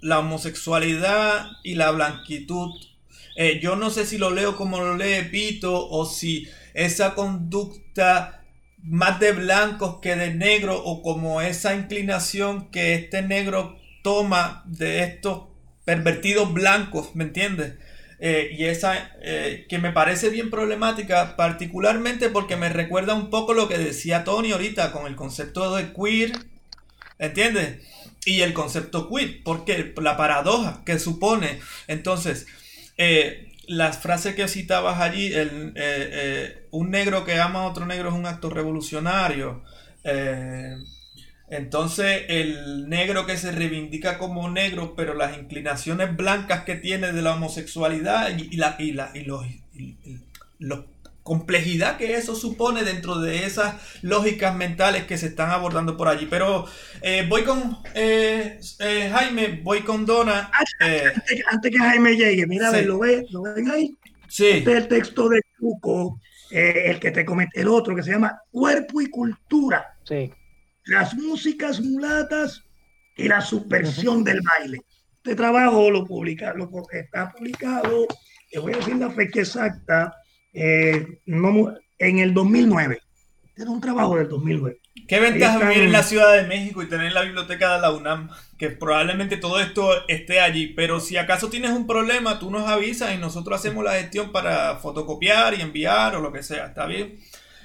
la homosexualidad y la blanquitud. Eh, yo no sé si lo leo como lo lee Pito o si esa conducta más de blancos que de negro o como esa inclinación que este negro toma de estos pervertidos blancos, ¿me entiendes? Eh, y esa eh, que me parece bien problemática, particularmente porque me recuerda un poco lo que decía Tony ahorita con el concepto de queer, ¿entiendes? Y el concepto queer, porque la paradoja que supone, entonces, eh, las frases que citabas allí, el, un negro que ama a otro negro es un acto revolucionario. Entonces el negro que se reivindica como negro, pero las inclinaciones blancas que tiene de la homosexualidad y, la, y, la, y los, complejidad que eso supone dentro de esas lógicas mentales que se están abordando por allí. Pero eh, voy con eh, eh, Jaime, voy con Dona. Antes, que Jaime llegue, mira, ¿lo, ven, ¿lo ven ahí? Sí. Este es el texto de Cuco, el que te comenté, el otro, que se llama Cuerpo y Cultura. Sí las músicas mulatas y la subversión del baile. Este trabajo lo publica, lo está publicado, le voy a decir la fecha exacta, eh, en el 2009. Este es un trabajo del 2009. ¿Qué ventaja vivir en la Ciudad de México y tener la biblioteca de la UNAM? Que probablemente todo esto esté allí, pero si acaso tienes un problema, tú nos avisas y nosotros hacemos la gestión para fotocopiar y enviar o lo que sea, ¿está bien?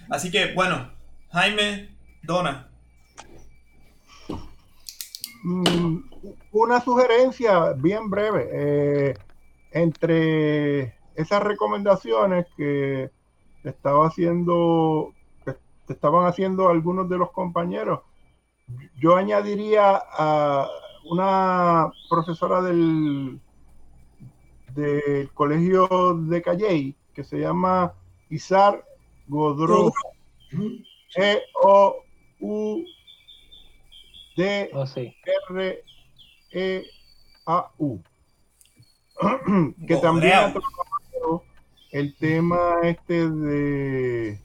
Así que, bueno, Jaime, Dona, una sugerencia bien breve. Eh, entre esas recomendaciones que estaba haciendo, que estaban haciendo algunos de los compañeros, yo añadiría a una profesora del, del colegio de Calley que se llama Isar Godró. E-O-U D R E A U. Que también ha trabajado el tema este de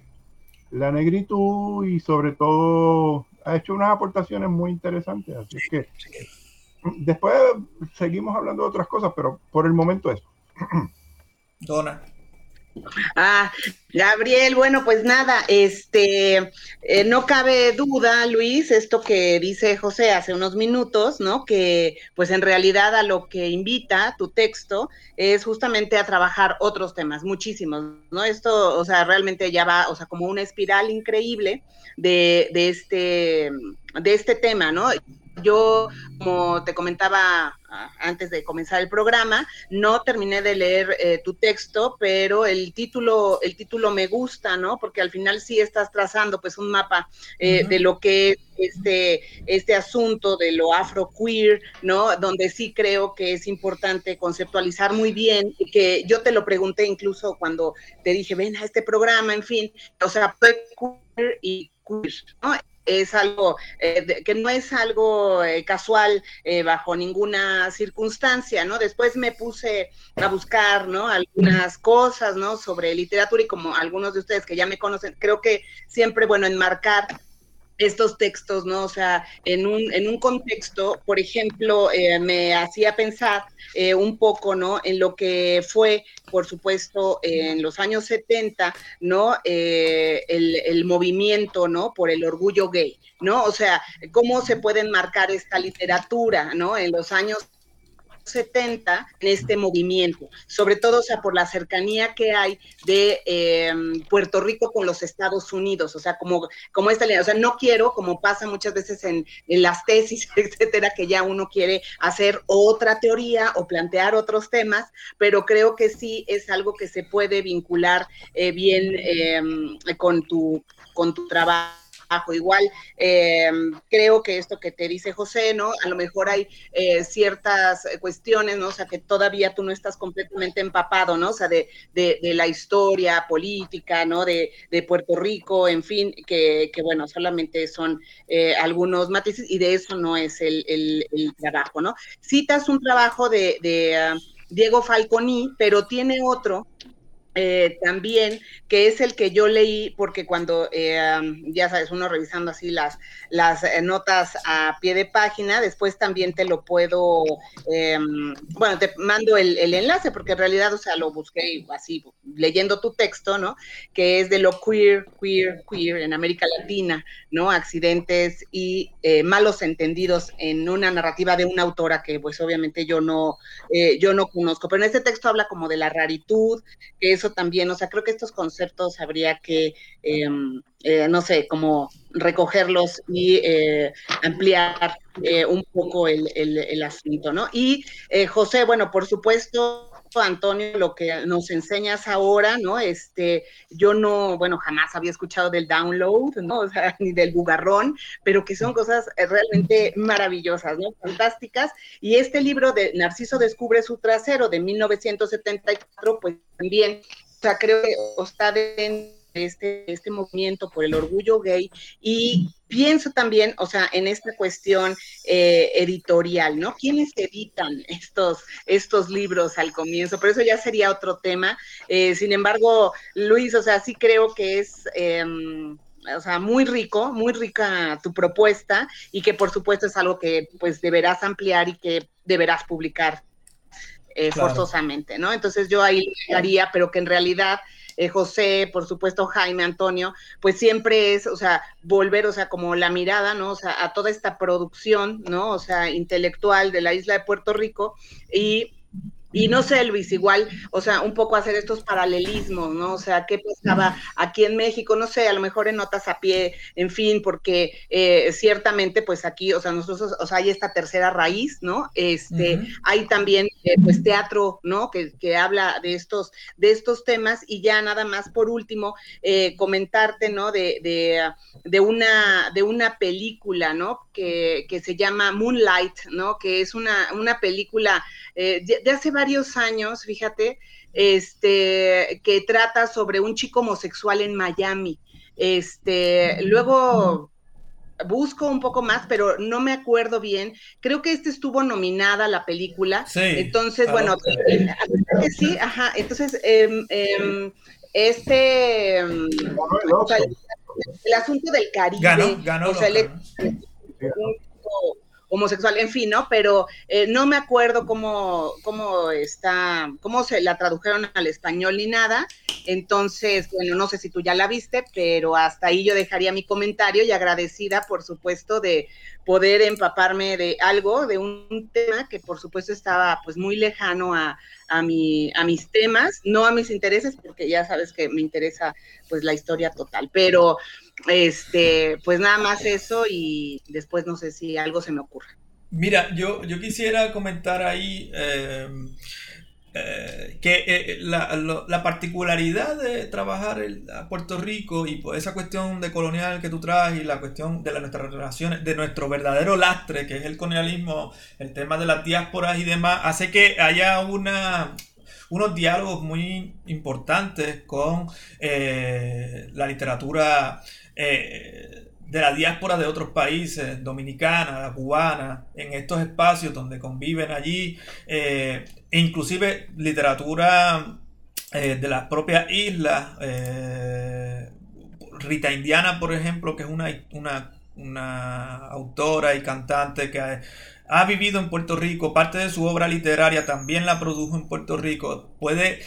la negritud y sobre todo ha hecho unas aportaciones muy interesantes así que después seguimos hablando de otras cosas pero por el momento eso. Dona Ah, Gabriel, bueno, pues nada, este, eh, no cabe duda, Luis, esto que dice José hace unos minutos, ¿no? Que pues en realidad a lo que invita tu texto es justamente a trabajar otros temas, muchísimos, ¿no? Esto, o sea, realmente ya va, o sea, como una espiral increíble de, de este, de este tema, ¿no? Yo, como te comentaba antes de comenzar el programa, no terminé de leer eh, tu texto, pero el título, el título me gusta, ¿no? Porque al final sí estás trazando pues un mapa eh, de lo que es este, este asunto de lo afro-queer, ¿no? Donde sí creo que es importante conceptualizar muy bien, y que yo te lo pregunté incluso cuando te dije, ven a este programa, en fin, o sea, queer y queer, ¿no? Es algo eh, que no es algo eh, casual eh, bajo ninguna circunstancia, ¿no? Después me puse a buscar, ¿no? Algunas cosas, ¿no? Sobre literatura y como algunos de ustedes que ya me conocen, creo que siempre, bueno, enmarcar estos textos, ¿no? O sea, en un, en un contexto, por ejemplo, eh, me hacía pensar eh, un poco, ¿no? En lo que fue, por supuesto, en los años 70, ¿no? Eh, el, el, movimiento, ¿no? Por el orgullo gay, ¿no? O sea, cómo se puede enmarcar esta literatura, ¿no? En los años 70 en este movimiento, sobre todo, o sea, por la cercanía que hay de em, Puerto Rico con los Estados Unidos, o sea, como, como esta línea, o sea, no quiero, como pasa muchas veces en, las tesis, etcétera, que ya uno quiere hacer otra teoría o plantear otros temas, pero creo que sí es algo que se puede vincular eh, bien em, con, tu, con tu trabajo trabajo. Igual eh, creo que esto que te dice José, ¿no? A lo mejor hay eh, ciertas cuestiones, ¿no? O sea, que todavía tú no estás completamente empapado, ¿no? O sea, de, de, la historia política, ¿no? De, de Puerto Rico, en fin, que, que bueno, solamente son eh, algunos matices y de eso no es el, el, trabajo, ¿no? Citas un trabajo de, de uh, Diego Falconi, pero tiene otro eh, también, que es el que yo leí, porque cuando, eh, ya sabes, uno revisando así las, las eh, notas a pie de página, después también te lo puedo, em, bueno, te mando el, enlace, porque en realidad, o sea, lo busqué así, leyendo tu texto, ¿no? Que es de lo queer, queer, queer en América Latina, ¿no? Accidentes y malos entendidos en una narrativa de una autora que, pues, obviamente yo no, yo no conozco, pero en este texto habla como de la raritud, que eso también, o sea, creo que estos conceptos habría que, em, eh, no sé, como recogerlos y eh, ampliar eh, un poco el, el, asunto, ¿no? Y José, bueno, por supuesto, Antonio, lo que nos enseñas ahora, ¿no? Este, yo no, bueno, jamás había escuchado del download, ¿no? O sea, ni del bugarrón, pero que son cosas realmente maravillosas, ¿no? Fantásticas. Y este libro de Narciso descubre su trasero de 1974, pues también o sea, creo que está en este, este movimiento por el orgullo gay y pienso también, o sea, en esta cuestión eh, editorial, ¿no? ¿Quiénes editan estos, estos libros al comienzo? Pero eso ya sería otro tema. Eh, sin embargo, Luis, o sea, sí creo que es... Em, o sea, muy rico, muy rica tu propuesta y que por supuesto es algo que pues deberás ampliar y que deberás publicar eh, forzosamente, ¿no? Entonces yo ahí haría, pero que en realidad eh, José, por supuesto Jaime, Antonio, pues siempre es, o sea, volver, o sea, como la mirada, ¿no? O sea, a toda esta producción, ¿no? O sea, intelectual de la isla de Puerto Rico y y no sé, Luis, igual, o sea, un poco hacer estos paralelismos, ¿no? O sea, qué pasaba aquí en México, no sé, a lo mejor en notas a pie, en fin, porque eh, ciertamente, pues aquí, o sea, nosotros, o sea, hay esta tercera raíz, ¿no? Este, hay también, eh, pues, teatro, ¿no? Que, que, habla de estos, de estos temas y ya nada más por último, eh, comentarte, ¿no? De, de, de, una, de una película, ¿no? Que, que se llama Moonlight, ¿no? Que es una, una película de, de hace varios años, fíjate, este, que trata sobre un chico homosexual en Miami. Este, luego busco un poco más, pero no me acuerdo bien. Creo que este estuvo nominada a la película. Sí, entonces, bueno, sí, ajá. Entonces, em, em, este, em, el, asunto del Caribe, ganó, ganó homosexual, en fin, ¿no? Pero eh, no me acuerdo cómo, cómo está, cómo se la tradujeron al español ni nada. Entonces, bueno, no sé si tú ya la viste, pero hasta ahí yo dejaría mi comentario y agradecida, por supuesto, de poder empaparme de algo, de un tema que por supuesto estaba pues muy lejano a, a, mi, a mis temas, no a mis intereses, porque ya sabes que me interesa pues la historia total, pero este, pues nada más eso y después no sé si algo se me ocurre. Mira, yo, yo quisiera comentar ahí eh, eh, que eh, la, particularidad de trabajar en Puerto Rico y por esa cuestión de colonial que tú traes y la cuestión de nuestras relaciones, de nuestro verdadero lastre, que es el colonialismo, el tema de las diásporas y demás, hace que haya una, unos diálogos muy importantes con la literatura eh, de la diáspora de otros países, dominicana, cubana, en estos espacios donde conviven allí, eh, e inclusive literatura eh, de las propias islas. Rita Indiana, por ejemplo, que es una, una, una autora y cantante que ha, ha, vivido en Puerto Rico, parte de su obra literaria también la produjo en Puerto Rico, puede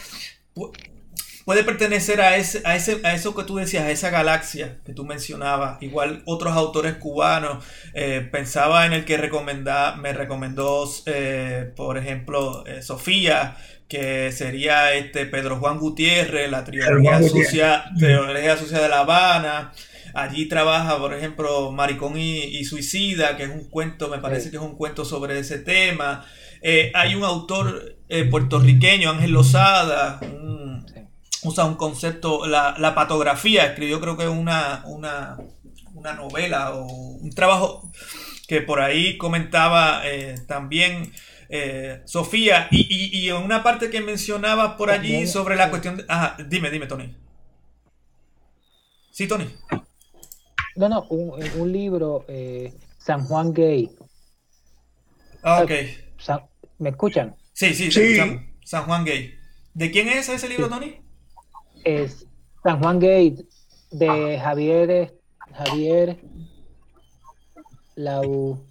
puede pertenecer a, ese, a, ese, a eso que tú decías, a esa galaxia que tú mencionabas. Igual otros autores cubanos, eh, pensaba en el que recomenda, me recomendó, eh, por ejemplo, eh, Sofía, que sería este Pedro Juan Gutiérrez, la trilogía sucia, trilogía sucia de La Habana. Allí trabaja, por ejemplo, Maricón y, Suicida, que es un cuento, me parece que es un cuento sobre ese tema. hay un autor puertorriqueño, Ángel Lozada, usa un concepto, la, la patografía, escribió creo que una, una, una novela o un trabajo que por ahí comentaba eh, también eh, Sofía, y, en una parte que mencionaba por allí sobre la cuestión de... Ajá, dime, dime, Tony. Sí, Tony. No, no, un, libro, eh, San Juan Gay. Ah, ok. ¿Me escuchan? Sí, sí, sí. San, Juan Gay. ¿De quién es ese libro, Tony? Es San Juan Gay, de Javier, Javier Lau,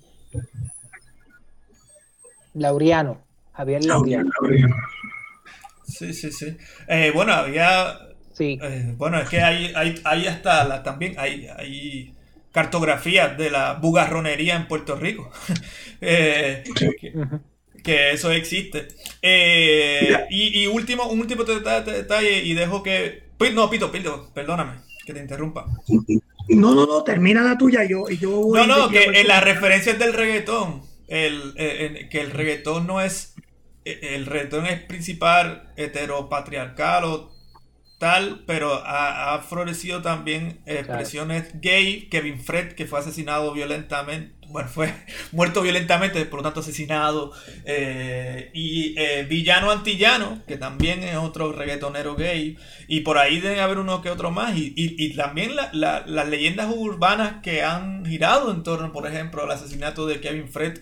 Lauriano. Javier Lauriano. Sí, sí, sí. Eh, bueno, había. Sí. Eh, bueno, es que hay, hay, hasta la, también hay, hay cartografías de la bugarronería en Puerto Rico. Eh, que, eso existe. y, último, un último detalle, y dejo que. No, Pito, Pito, perdóname que te interrumpa. No, no, no, termina la tuya yo. Y yo no, no, que en las referencias del reggaetón el, eh, que el reggaetón no es, eh, el reggaetón es principal heteropatriarcal o tal, pero ha, florecido también expresiones gay, Kevin Fred, que fue asesinado violentamente, bueno, fue muerto violentamente, por lo tanto asesinado, eh, y Villano Antillano, que también es otro reggaetonero gay, y por ahí debe haber uno que otro más, y, y, también las leyendas urbanas que han girado en torno, por ejemplo, al asesinato de Kevin Fred,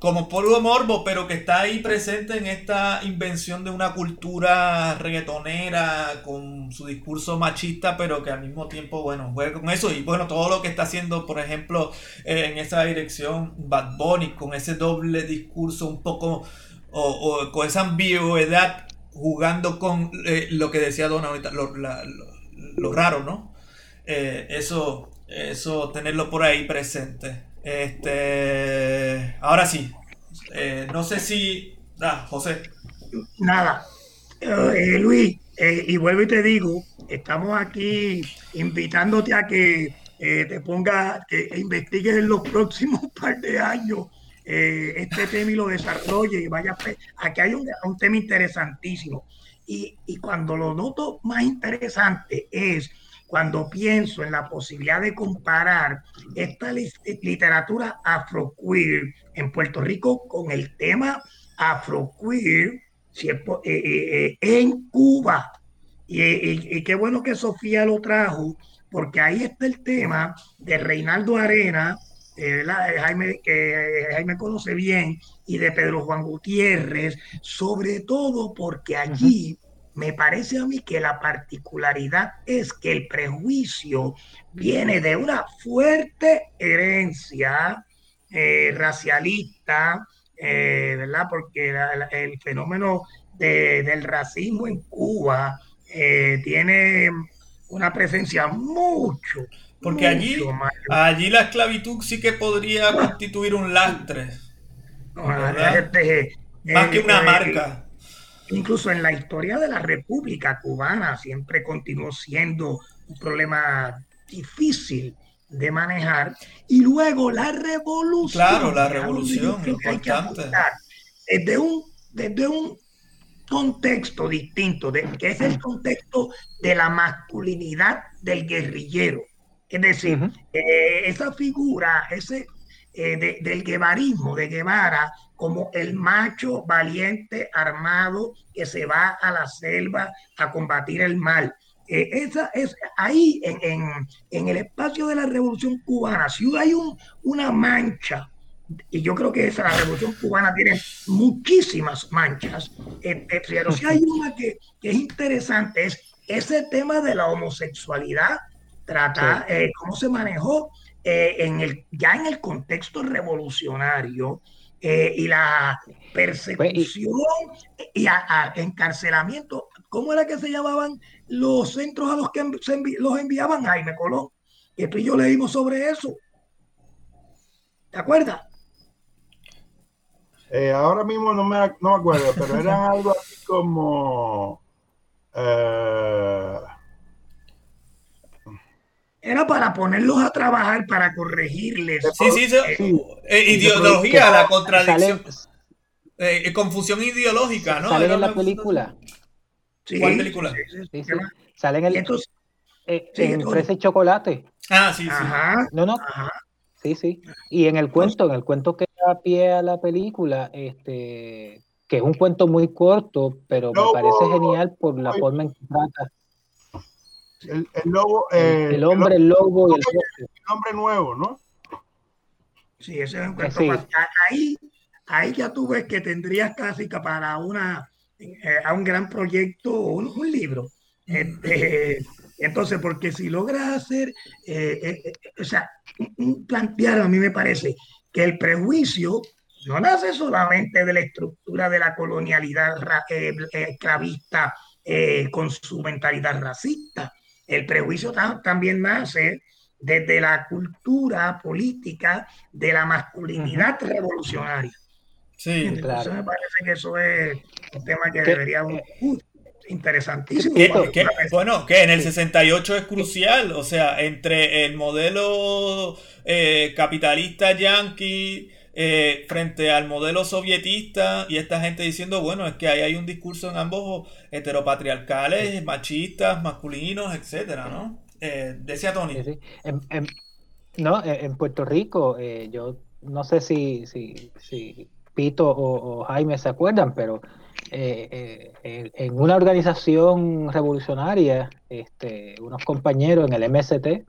como polvo morbo, pero que está ahí presente en esta invención de una cultura reggaetonera con su discurso machista, pero que al mismo tiempo, bueno, juega con eso. Y bueno, todo lo que está haciendo, por ejemplo, eh, en esa dirección Bad Bunny, con ese doble discurso un poco, o, con esa ambigüedad, jugando con eh, lo que decía Donna ahorita, lo, raro, ¿no? Eh, eso, eso, tenerlo por ahí presente. Este, ahora sí, eh, no sé si, ah, José. Nada, eh, Luis, eh, y vuelvo y te digo, estamos aquí invitándote a que te ponga, que investigues en los próximos par de años este tema y lo desarrolle y vaya, aquí hay un, un tema interesantísimo. Y, y cuando lo noto más interesante es cuando pienso en la posibilidad de comparar esta literatura afroqueer en Puerto Rico con el tema afroqueer eh, eh, eh, en Cuba. Y, qué bueno que Sofía lo trajo, porque ahí está el tema de Reinaldo Arena, Jaime, que Jaime conoce bien, y de Pedro Juan Gutiérrez, sobre todo porque allí me parece a mí que la particularidad es que el prejuicio viene de una fuerte herencia eh, racialista, eh, ¿verdad? Porque el fenómeno del racismo en Cuba eh, tiene una presencia mucho. Porque allí, allí la esclavitud sí que podría constituir un lastre. Este, Más que una marca incluso en la historia de la República Cubana siempre continuó siendo un problema difícil de manejar. Y luego la revolución. Claro, la revolución, importante. desde un, desde un contexto distinto, de, que es el contexto de la masculinidad del guerrillero. Es decir, eh, esa figura, ese eh, del guevarismo, de Guevara, como el macho valiente armado que se va a la selva a combatir el mal. Eh, esa es ahí en, el espacio de la revolución cubana, si hay un, una mancha, y yo creo que esa la revolución cubana tiene muchísimas manchas, eh, pero si hay una que, es interesante, es ese tema de la homosexualidad, trata cómo se manejó eh, en el, ya en el contexto revolucionario eh, y la persecución y, encarcelamiento, ¿cómo era que se llamaban los centros a los que los enviaban Jaime Colón? Que tú y yo leímos sobre eso. ¿Te acuerdas? Eh, ahora mismo no me, no me acuerdo, pero eran algo así como era para ponerlos a trabajar, para corregirles. Sí, sí, sí. Eh, ideología, la contradicción. Eh, eh, confusión ideológica, ¿no? Salen en la película. ¿Cuál película? Salen en, el, en Fresa y Chocolate. Ah, sí, sí. Ajá. No, no. Ajá. Sí, sí. Y en el cuento, en el cuento que da pie a la película, este, que es un cuento muy corto, pero me parece genial por la forma en que trata. El, el lobo, El, eh, el hombre, el lobo y el el bosque. hombre nuevo, ¿no? Sí, ese es un cuento más- Ahí, ahí ya tú ves que tendrías casi para una, eh, a un gran proyecto o un, un libro. Este, entonces, porque si logras hacer, eh, eh, o sea, plantear, a mí me parece que el prejuicio no nace solamente de la estructura de la colonialidad esclavista eh, con su mentalidad racista. El prejuicio ta- también nace desde la cultura política de la masculinidad revolucionaria. Sí. Entonces claro. me parece que eso es un tema que ¿Qué? deberíamos... uh, interesantísimo. Que- que- para- bueno, que en el 68 es crucial, o sea, entre el modelo eh, capitalista yanqui eh, frente al modelo sovietista y esta gente diciendo, bueno, es que ahí hay un discurso en ambos heteropatriarcales, machistas, masculinos, etcétera, ¿no? Eh, decía Tony. Sí, sí. En, en- no, en, Puerto Rico, eh, yo no sé si, si, si Pito o, o Jaime se acuerdan, pero eh, eh, en- en una organización revolucionaria, este, unos compañeros en el MST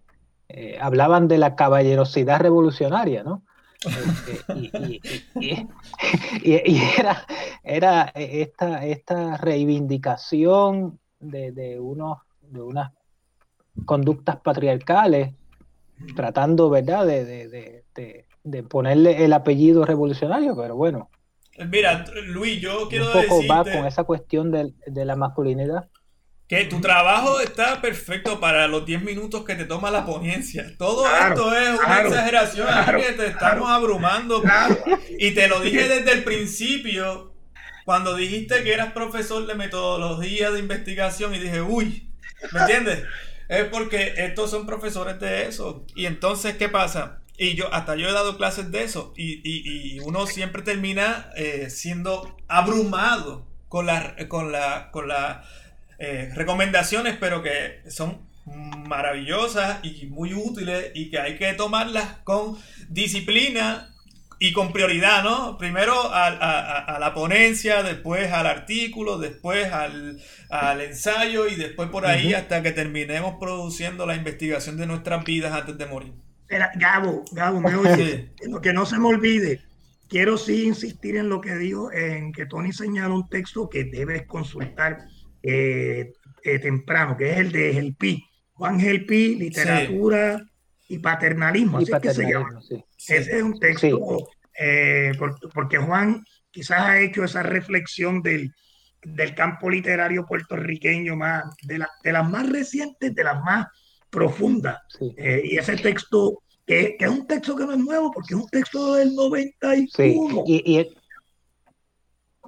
eh, hablaban de la caballerosidad revolucionaria, ¿no? Este, y, y- y- y- y era, era esta, esta reivindicación de, de, unos, de unas conductas patriarcales, tratando, ¿verdad?, de, de, de, de- de ponerle el apellido revolucionario, pero bueno, Mira, Luis, yo quiero un poco va decirte con esa cuestión del- de, la masculinidad. Que tu trabajo está perfecto para los 10 minutos que te toma la ponencia. Todo Claro, esto es una claro, exageración, claro, que te estamos abrumando. Y te lo dije desde el principio, cuando dijiste que eras profesor de metodología de investigación y dije, uy, ¿me entiendes? Es porque estos son profesores de eso. Y entonces, ¿qué pasa? Y yo, hasta yo he dado clases de eso. Y, y- y uno siempre termina eh, siendo abrumado con las con la, con las eh, recomendaciones, pero que son maravillosas y muy útiles y que hay que tomarlas con disciplina y con prioridad, ¿no? Primero al- a, a- a la ponencia, después al artículo, después al, al ensayo y después por ahí hasta que terminemos produciendo la investigación de nuestras vidas antes de morir. Espera, Gabo, Gabo, me oyes. Lo que no se me olvide, quiero sí insistir en lo que dijo, en que Tony señala un texto que debes consultar eh, eh, temprano, que es el de Gelpi. Juan Gelpi, literatura y paternalismo, Y así es que se llama. sí. Ese es un texto, eh, por- porque Juan quizás ha hecho esa reflexión del, del campo literario puertorriqueño más, de, la- de las más recientes, de las más profundas. Eh, y ese texto, que, que es un texto que no es nuevo, porque es un texto del Sí, 91. y, y-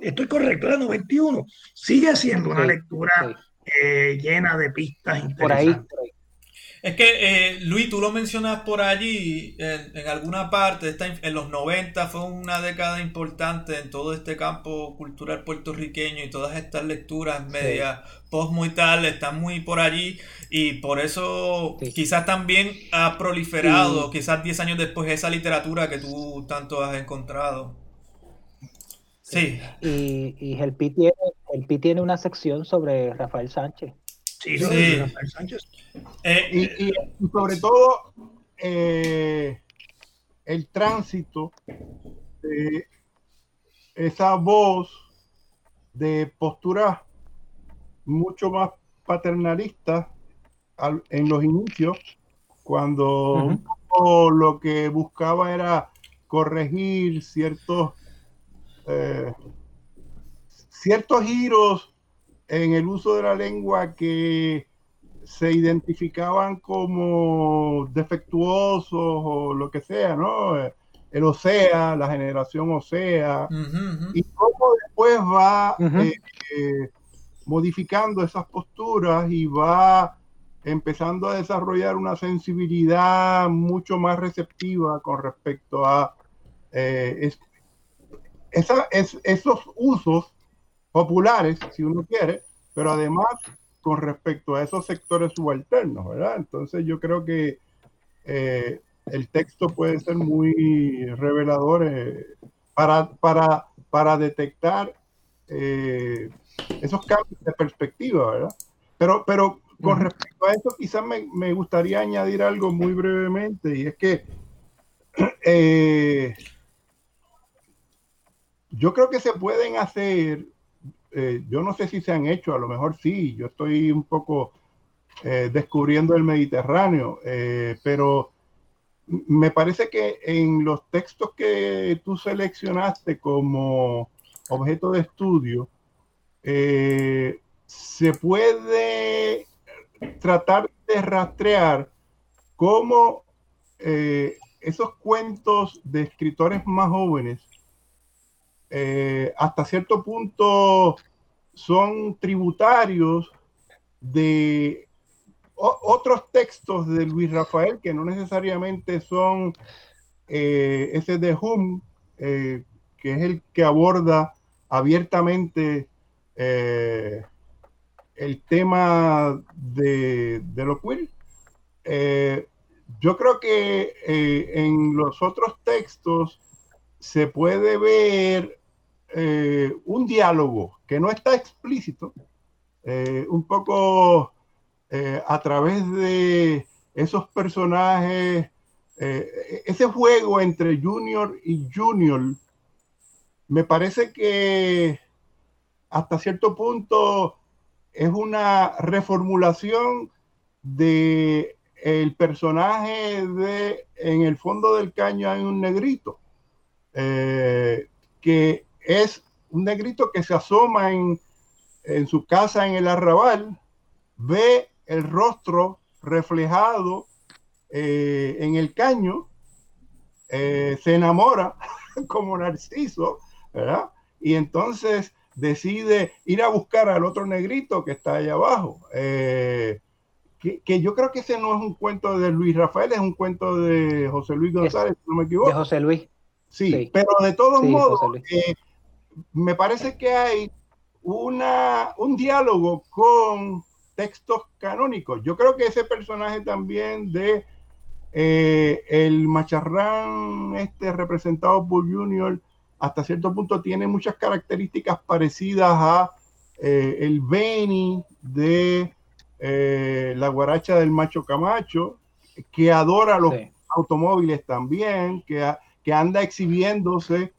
Estoy correcto, del 91. Sigue siendo una Sí, lectura sí, eh, llena de pistas por ahí, interesantes. por ahí. Es que, eh, Luis, tú lo mencionas por allí, en, en alguna parte, esta, en los 90 fue una década importante en todo este campo cultural puertorriqueño y todas estas lecturas medias post y tal están muy por allí y por eso Sí. quizás también ha proliferado, quizás 10 años después, esa literatura que tú tanto has encontrado. Sí, Y, y el Pi tiene, el Pi tiene una sección sobre Rafael Sánchez. Sí, Sí. sí. Rafael Sánchez. Eh, Y, y- y sobre todo eh, el tránsito de esa voz de postura mucho más paternalista al- en los inicios, cuando lo que buscaba era corregir ciertos eh, ciertos giros en el uso de la lengua que se identificaban como defectuosos o lo que sea, ¿no? El OSEA, la generación OSEA, y cómo después va eh, eh, modificando esas posturas y va empezando a desarrollar una sensibilidad mucho más receptiva con respecto a eh, esa- es- esos usos populares, si uno quiere, pero además con respecto a esos sectores subalternos, ¿verdad? Entonces yo creo que eh, el texto puede ser muy revelador eh, para, para, para detectar eh, esos cambios de perspectiva, ¿verdad? Pero, pero con respecto a eso, quizás me, me, gustaría añadir algo muy brevemente, y es que yo creo que se pueden hacer, yo no sé si se han hecho, a lo mejor sí, yo estoy un poco descubriendo el Mediterráneo, pero me parece que en los textos que tú seleccionaste como objeto de estudio, eh, se puede tratar de rastrear cómo eh, esos cuentos de escritores más jóvenes eh, hasta cierto punto son tributarios de otros textos de Luis Rafael que no necesariamente son eh, ese de Hum, eh, que es el que aborda abiertamente el tema de, de lo queer. yo creo que en los otros textos se puede ver un diálogo que no está explícito, un poco eh, a través de esos personajes, eh, ese juego entre Junior y Junior, me parece que hasta cierto punto es una reformulación de el personaje de en el fondo del caño hay un negrito eh, que es un negrito que se asoma en, en su casa en el arrabal ve el rostro reflejado eh, en el caño, eh, se enamora como Narciso, ¿verdad? Y entonces decide ir a buscar al otro negrito que está allá abajo. Eh, que, yo creo que ese no es un cuento de Luis Rafael, es un cuento de José Luis González, si no me equivoco. De José Luis. Sí, pero de todos modos, me parece que hay una, un diálogo con textos canónicos. Yo creo que ese personaje también de eh, el macharrán este representado por Junior hasta cierto punto tiene muchas características parecidas a eh, el Benny de eh, la guaracha del macho Camacho, que adora los automóviles también, que, que anda exhibiéndose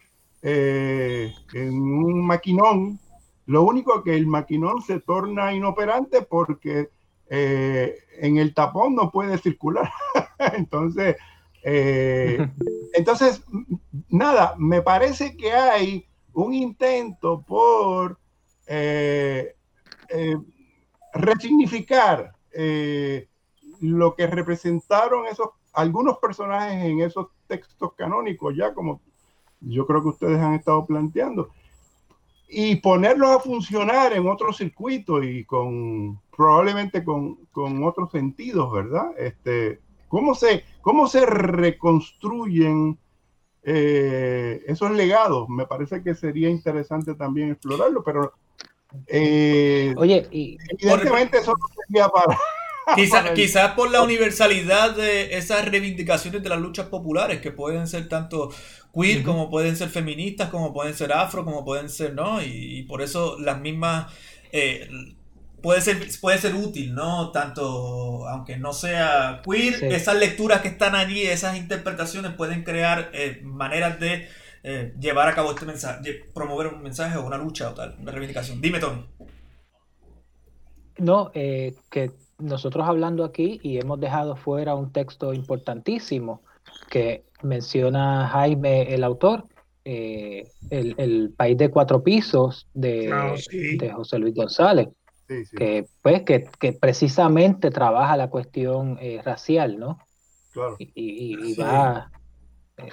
en un maquinón lo único que el maquinón se torna inoperante porque eh, en el tapón no puede circular. entonces, eh, entonces, nada, me parece que hay un intento por eh, resignificar lo que representaron esos algunos personajes en esos textos canónicos, ya como yo creo que ustedes han estado planteando y ponerlos a funcionar en otro circuito y con probablemente con, con otros sentidos, ¿verdad? Este, ¿cómo, se, ¿Cómo se reconstruyen eh, esos legados? Me parece que sería interesante también explorarlo, pero eh, Oye, y, evidentemente eso no sería para... Quizás por la universalidad de esas reivindicaciones de las luchas populares, que pueden ser tanto queer, como pueden ser feministas, como pueden ser afro, como pueden ser, ¿no? Y, por eso las mismas... Eh, puede ser, puede ser útil, ¿no? Tanto, aunque no sea queer, esas lecturas que están allí, esas interpretaciones pueden crear eh, maneras de eh, llevar a cabo este mensaje, promover un mensaje o una lucha o tal, una reivindicación. Dime, Tony. No, que nosotros hablando aquí y hemos dejado fuera un texto importantísimo que menciona Jaime, el autor, eh, el, país de cuatro pisos de, de José Luis González, que pues que, precisamente trabaja la cuestión eh, racial, ¿no? Claro. Y, va. Eh,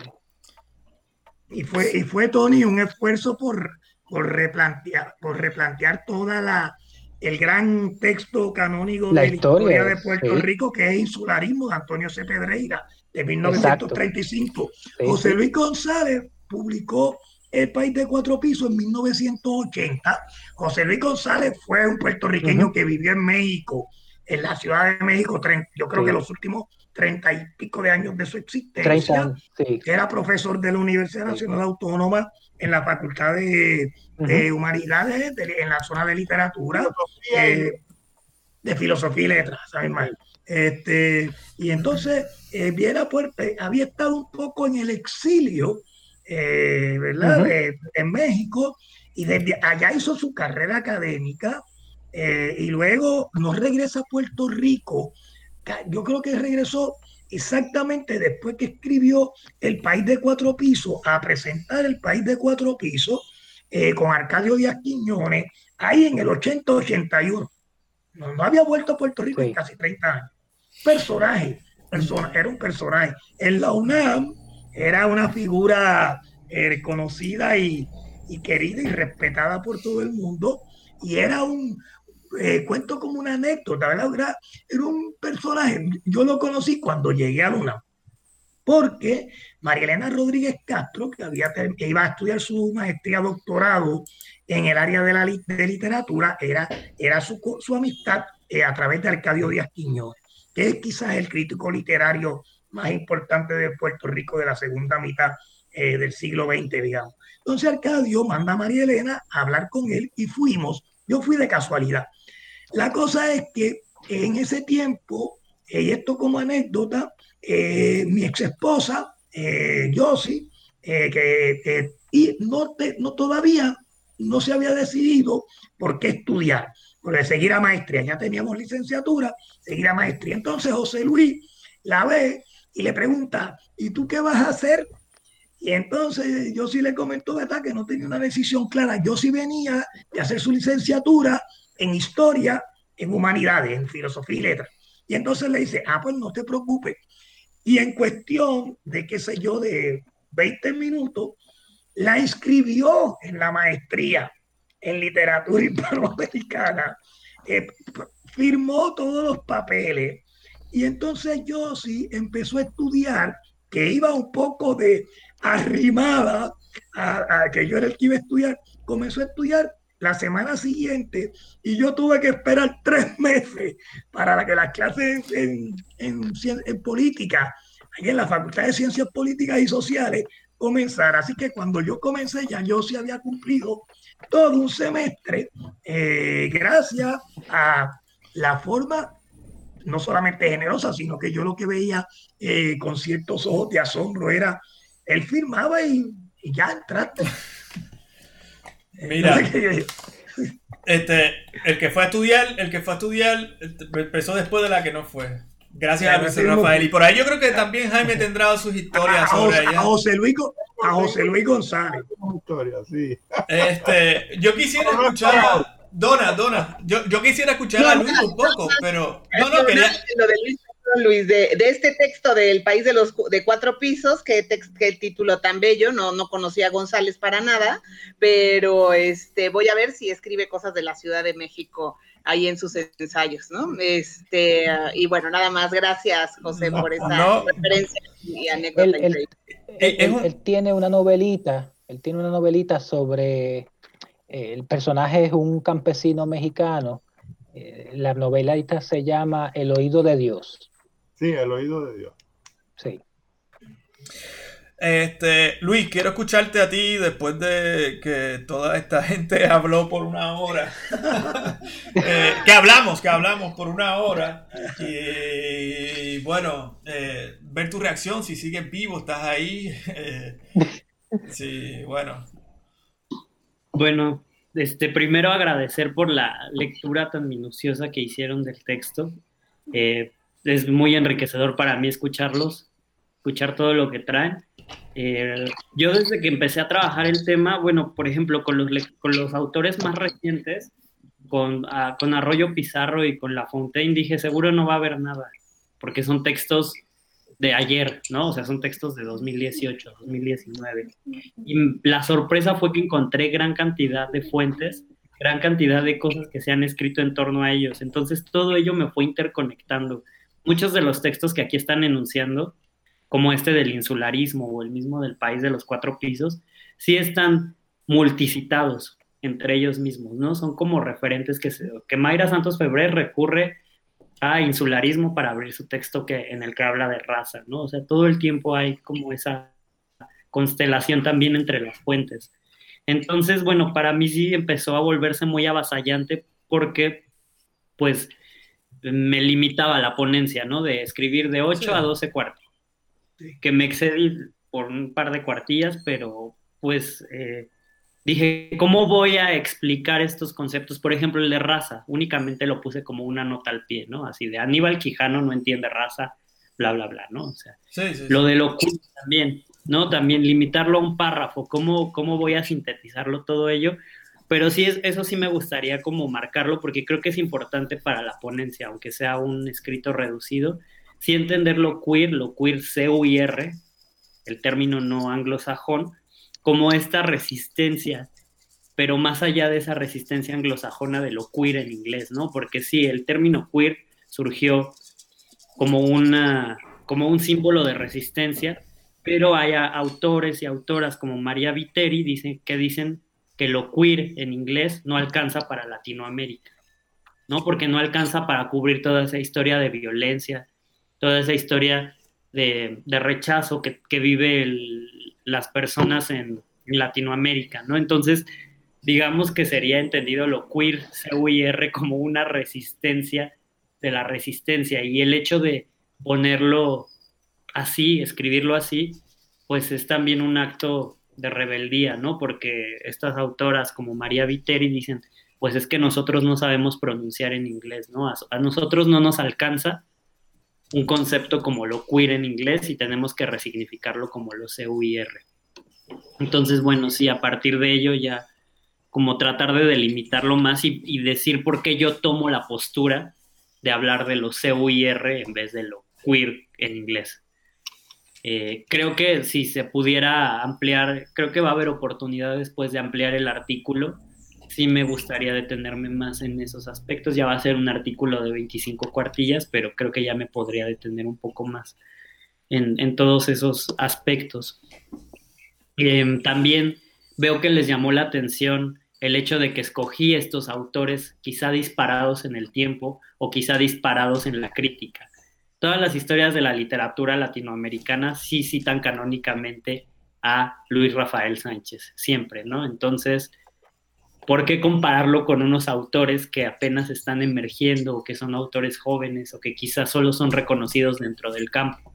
y fue, y fue Tony un esfuerzo por, por replantear, por replantear toda la, el gran texto canónico de la historia de Puerto Rico, que es Insularismo de Antonio C. Pedreira, de 1935. José Luis González publicó El País de Cuatro Pisos en 1980. José Luis González fue un puertorriqueño que vivió en México en la Ciudad de México, yo creo que los últimos treinta y pico de años de su existencia, era profesor de la Universidad Nacional Autónoma en la Facultad de, Humanidades, en la zona de literatura, eh, de filosofía y letras, ¿sabes Este, y entonces, eh, Viera Puerta había estado un poco en el exilio, eh, ¿verdad? en México, y desde allá hizo su carrera académica, eh, y luego no regresa a Puerto Rico. Yo creo que regresó exactamente después que escribió El País de Cuatro Pisos, a presentar El País de Cuatro Pisos eh, con Arcadio Díaz Quiñones, ahí en el 80-81. No, había vuelto a Puerto Rico en casi 30 años. Personaje, persona, era un personaje. En la UNAM era una figura eh, conocida y, y querida y respetada por todo el mundo y era un, eh, cuento como una anécdota, ¿verdad? Era, un personaje, yo lo conocí cuando llegué a Luna, porque María Elena Rodríguez Castro, que iba a estudiar su maestría, doctorado en el área de la de literatura, era, era su, su amistad eh, a través de Arcadio Díaz Quiñones, que es quizás el crítico literario más importante de Puerto Rico de la segunda mitad eh, del siglo XX, digamos. Entonces Arcadio manda a María Elena a hablar con él y fuimos, yo fui de casualidad. La cosa es que en ese tiempo, eh, y esto como anécdota, eh, mi ex esposa, eh, Josie, que y no, no todavía no se había decidido por qué estudiar, por seguir a maestría. Ya teníamos licenciatura, seguir a maestría. Entonces José Luis la ve y le pregunta, ¿y tú qué vas a hacer? Y entonces yo sí le comentó, ¿verdad? Que no tenía una decisión clara. Yo sí venía de hacer su licenciatura en historia, en humanidades, en filosofía y letras. Y entonces le dice, ah, pues no te preocupes. Y en cuestión de, qué sé yo, de 20 minutos, la inscribió en la maestría en literatura hispanoamericana, eh, firmó todos los papeles. Y entonces yo sí empezó a estudiar, que iba un poco de arrimada a, a que yo era el que iba a estudiar, comenzó a estudiar la semana siguiente y yo tuve que esperar tres meses para que las clases en, en, en política, en la Facultad de Ciencias Políticas y Sociales, comenzara. Así que cuando yo comencé ya yo sí había cumplido todo un semestre eh, gracias a la forma no solamente generosa, sino que yo lo que veía eh, con ciertos ojos de asombro era, él firmaba y, y ya entraste. Mira, este, el que fue a estudiar, el que fue a estudiar empezó después de la que no fue. Gracias a Luis Rafael. Y por ahí yo creo que también Jaime tendrá sus historias sobre ella. A José Luis, a José Luis González. Este, yo quisiera escuchar a Dona, Dona. Yo, yo quisiera escuchar a Luis un poco, pero no, no quería. Lo de Luis Luis, de, este texto del País de los de Cuatro Pisos, que, que título tan bello, no, no conocía a González para nada, pero este, voy a ver si escribe cosas de la Ciudad de México ahí en sus ensayos, ¿no? Este, y bueno, nada más, gracias José por esa referencia y anécdota. Él, él, tiene una novelita, él tiene una novelita sobre, eh, el personaje es un campesino mexicano, eh, la novelita se llama El oído de Dios. Sí, el oído de Dios. Sí. Este, Luis, quiero escucharte a ti después de que toda esta gente habló por una hora. Eh, que hablamos, que hablamos por una hora. Y bueno, eh, ver tu reacción, si sigues vivo, estás ahí. Eh, sí, bueno. Bueno, este, primero agradecer por la lectura tan minuciosa que hicieron del texto es muy enriquecedor para mí escucharlos, escuchar todo lo que traen. Eh, yo desde que empecé a trabajar el tema, bueno, por ejemplo, con los, con los autores más recientes, con, ah, con Arroyo Pizarro y con La Fontaine, dije, seguro no va a haber nada, porque son textos de ayer, ¿no? O sea, son textos de 2018, 2019. Y la sorpresa fue que encontré gran cantidad de fuentes, gran cantidad de cosas que se han escrito en torno a ellos. Entonces, todo ello me fue interconectando muchos de los textos que aquí están enunciando, como este del insularismo o el mismo del país de los cuatro pisos, sí están multicitados entre ellos mismos, ¿no? Son como referentes que, se, que Mayra Santos Febré recurre ah, insularismo para abrir su texto que, en el que habla de raza, ¿no? O sea, todo el tiempo hay como esa constelación también entre las fuentes. Entonces, bueno, para mí sí empezó a volverse muy avasallante porque, pues, me limitaba la ponencia, ¿no? De escribir de 8 a 12 cuartos. Que me excedí por un par de cuartillas, pero pues eh, dije, ¿cómo voy a explicar estos conceptos? Por ejemplo, el de raza, únicamente lo puse como una nota al pie, ¿no? Así de Aníbal Quijano no entiende raza, bla, bla, bla, ¿no? O sea, lo de lo también, ¿no? También limitarlo a un párrafo, ¿cómo, cómo voy a sintetizarlo todo ello? Pero sí, es, eso sí me gustaría como marcarlo porque creo que es importante para la ponencia, aunque sea un escrito reducido, sí entender lo queer, lo queer C-U-I-R, el término no anglosajón, como esta resistencia, pero más allá de esa resistencia anglosajona de lo queer en inglés, ¿no? Porque sí, el término queer surgió como, una, como un símbolo de resistencia, pero hay autores y autoras como María Viteri dicen, que dicen que lo queer en inglés no alcanza para Latinoamérica, ¿no? Porque no alcanza para cubrir toda esa historia de violencia, toda esa historia de, rechazo que, que vive las personas en, Latinoamérica, ¿no? Entonces, digamos que sería entendido lo queer, C-U-I-R, como una resistencia de la resistencia y el hecho de ponerlo así, escribirlo así, pues es también un acto de rebeldía, ¿no? Porque estas autoras como María Viteri dicen, pues es que nosotros no sabemos pronunciar en inglés, ¿no? A, nosotros no nos alcanza un concepto como lo queer en inglés y tenemos que resignificarlo como lo C-U-I-R. Entonces, bueno, sí, a partir de ello ya como tratar de delimitarlo más y, decir por qué yo tomo la postura de hablar de lo C-U-I-R en vez de lo queer en inglés. Eh, creo que si se pudiera ampliar, creo que va a haber oportunidad después de ampliar el artículo. Sí me gustaría detenerme más en esos aspectos. Ya va a ser un artículo de 25 cuartillas, pero creo que ya me podría detener un poco más en, todos esos aspectos. Eh, también veo que les llamó la atención el hecho de que escogí estos autores quizá disparados en el tiempo o quizá disparados en la crítica todas las historias de la literatura latinoamericana sí citan canónicamente a Luis Rafael Sánchez, siempre, ¿no? Entonces, ¿por qué compararlo con unos autores que apenas están emergiendo o que son autores jóvenes o que quizás solo son reconocidos dentro del campo?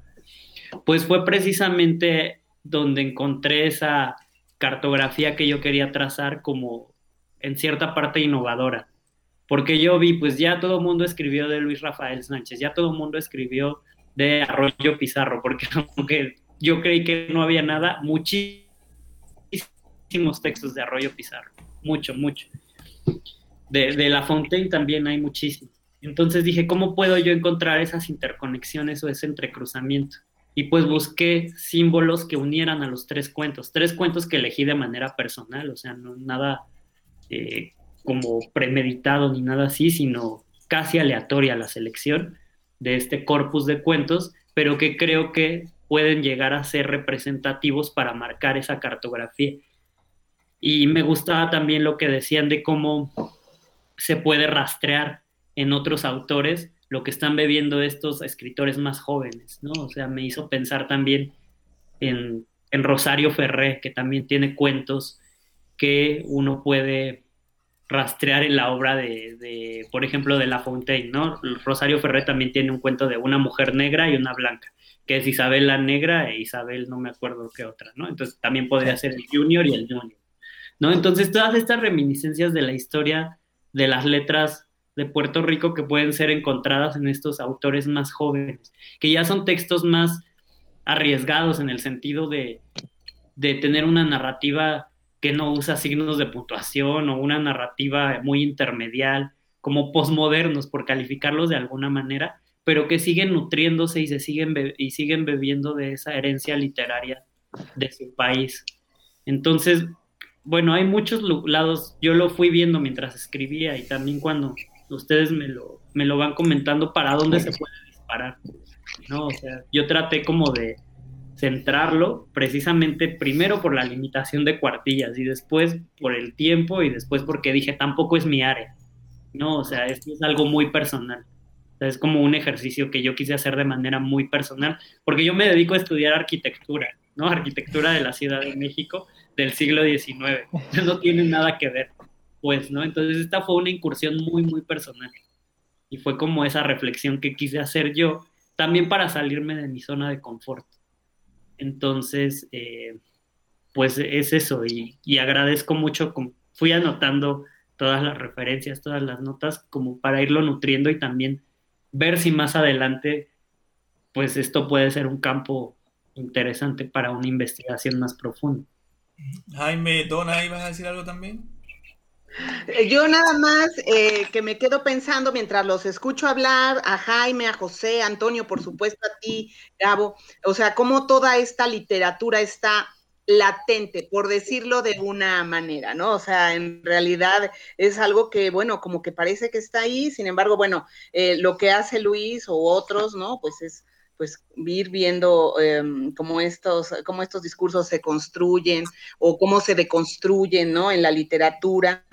Pues fue precisamente donde encontré esa cartografía que yo quería trazar como en cierta parte innovadora porque yo vi, pues ya todo el mundo escribió de Luis Rafael Sánchez, ya todo el mundo escribió de Arroyo Pizarro, porque aunque yo creí que no había nada, muchísimos textos de Arroyo Pizarro, mucho, mucho. De, La Fontaine también hay muchísimos. Entonces dije, ¿cómo puedo yo encontrar esas interconexiones o ese entrecruzamiento? Y pues busqué símbolos que unieran a los tres cuentos, tres cuentos que elegí de manera personal, o sea, no nada eh, como premeditado ni nada así, sino casi aleatoria la selección de este corpus de cuentos, pero que creo que pueden llegar a ser representativos para marcar esa cartografía. Y me gustaba también lo que decían de cómo se puede rastrear en otros autores lo que están bebiendo estos escritores más jóvenes, ¿no? O sea, me hizo pensar también en, Rosario Ferré, que también tiene cuentos que uno puede rastrear en la obra de, por ejemplo, de La Fontaine, ¿no? Rosario Ferré también tiene un cuento de una mujer negra y una blanca, que es Isabel la negra e Isabel no me acuerdo qué otra, ¿no? Entonces también podría ser el junior y el junior, ¿no? Entonces todas estas reminiscencias de la historia de las letras de Puerto Rico que pueden ser encontradas en estos autores más jóvenes, que ya son textos más arriesgados en el sentido de, de tener una narrativa que no usa signos de puntuación o una narrativa muy intermedial, como posmodernos, por calificarlos de alguna manera, pero que siguen nutriéndose y se siguen y siguen bebiendo de esa herencia literaria de su país. Entonces, bueno, hay muchos lados, yo lo fui viendo mientras escribía y también cuando ustedes me lo, me lo van comentando para dónde se puede disparar, ¿no? O sea, yo traté como de, centrarlo precisamente primero por la limitación de cuartillas y después por el tiempo y después porque dije tampoco es mi área, ¿no? O sea, esto es algo muy personal. es como un ejercicio que yo quise hacer de manera muy personal, porque yo me dedico a estudiar arquitectura, ¿no? Arquitectura de la Ciudad de México del siglo XIX. No tiene nada que ver, pues, ¿no? Entonces esta fue una incursión muy, muy personal. Y fue como esa reflexión que quise hacer yo, también para salirme de mi zona de confort. Entonces, eh, pues es eso, y, agradezco mucho, fui anotando todas las referencias, todas las notas, como para irlo nutriendo y también ver si más adelante, pues esto puede ser un campo interesante para una investigación más profunda. Jaime, Dona, ¿ibas a decir algo también? Eh, yo nada más eh, que me quedo pensando mientras los escucho hablar, a Jaime, a José, a Antonio, por supuesto a ti, Gabo, o sea, cómo toda esta literatura está latente, por decirlo de una manera, ¿no? O sea, en realidad es algo que, bueno, como que parece que está ahí, sin embargo, bueno, eh, lo que hace Luis o otros, ¿no? Pues es pues ir viendo em, cómo, estos, cómo estos discursos se construyen o cómo se deconstruyen, ¿no? En la literatura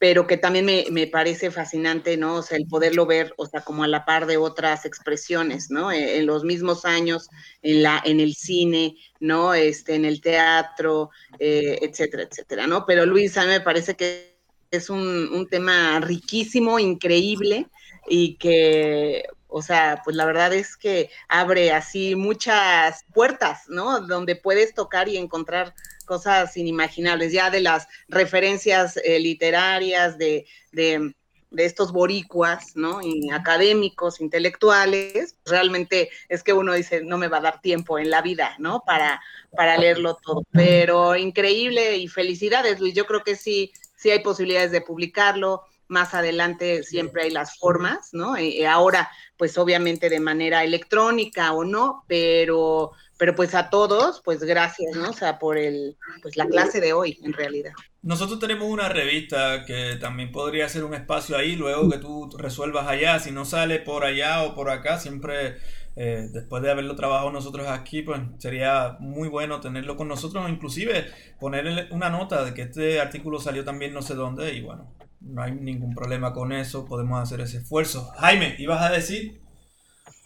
pero que también me, me, parece fascinante, ¿no? O sea, el poderlo ver, o sea, como a la par de otras expresiones, ¿no? E, en, los mismos años, en, la, en el cine, ¿no? Este, en el teatro, eh, etcétera, etcétera, ¿no? Pero Luis, a mí me parece que es un, un tema riquísimo, increíble, y que, o sea, pues la verdad es que abre así muchas puertas, ¿no? Donde puedes tocar y encontrar cosas inimaginables, ya de las referencias eh, literarias, de, de, estos boricuas, ¿no? Y académicos, intelectuales, realmente es que uno dice, no me va a dar tiempo en la vida, ¿no? Para, para leerlo todo. Pero increíble y felicidades, Luis. Yo creo que sí, sí hay posibilidades de publicarlo más adelante siempre hay las formas, ¿no? Y ahora, pues obviamente de manera electrónica o no, pero, pero pues a todos, pues gracias, ¿no? O sea, por el, pues la clase de hoy, en realidad. Nosotros tenemos una revista que también podría ser un espacio ahí, luego que tú resuelvas allá, si no sale por allá o por acá, siempre eh, después de haberlo trabajado nosotros aquí, pues sería muy bueno tenerlo con nosotros, inclusive ponerle una nota de que este artículo salió también no sé dónde y bueno, no hay ningún problema con eso, podemos hacer ese esfuerzo. Jaime, ¿ibas a decir?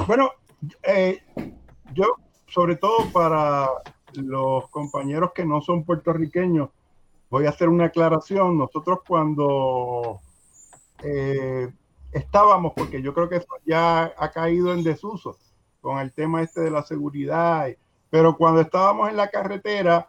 Bueno, eh, yo, sobre todo para los compañeros que no son puertorriqueños, voy a hacer una aclaración. Nosotros cuando eh, estábamos, porque yo creo que eso ya ha caído en desuso con el tema este de la seguridad, pero cuando estábamos en la carretera,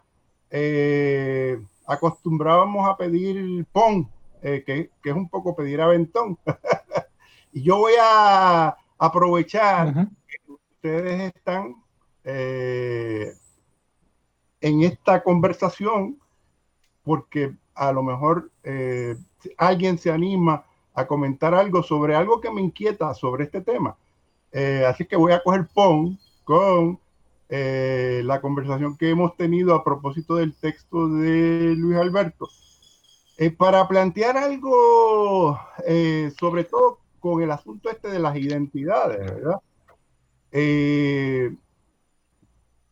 eh, acostumbrábamos a pedir PON eh, que, es un poco pedir aventón. y yo voy a aprovechar que ustedes están eh, en esta conversación porque a lo mejor eh, alguien se anima a comentar algo sobre algo que me inquieta sobre este tema. así que voy a coger PON con la conversación que hemos tenido a propósito del texto de Luis Alberto eh, para plantear algo, eh, sobre todo con el asunto este de las identidades, ¿verdad? Eh,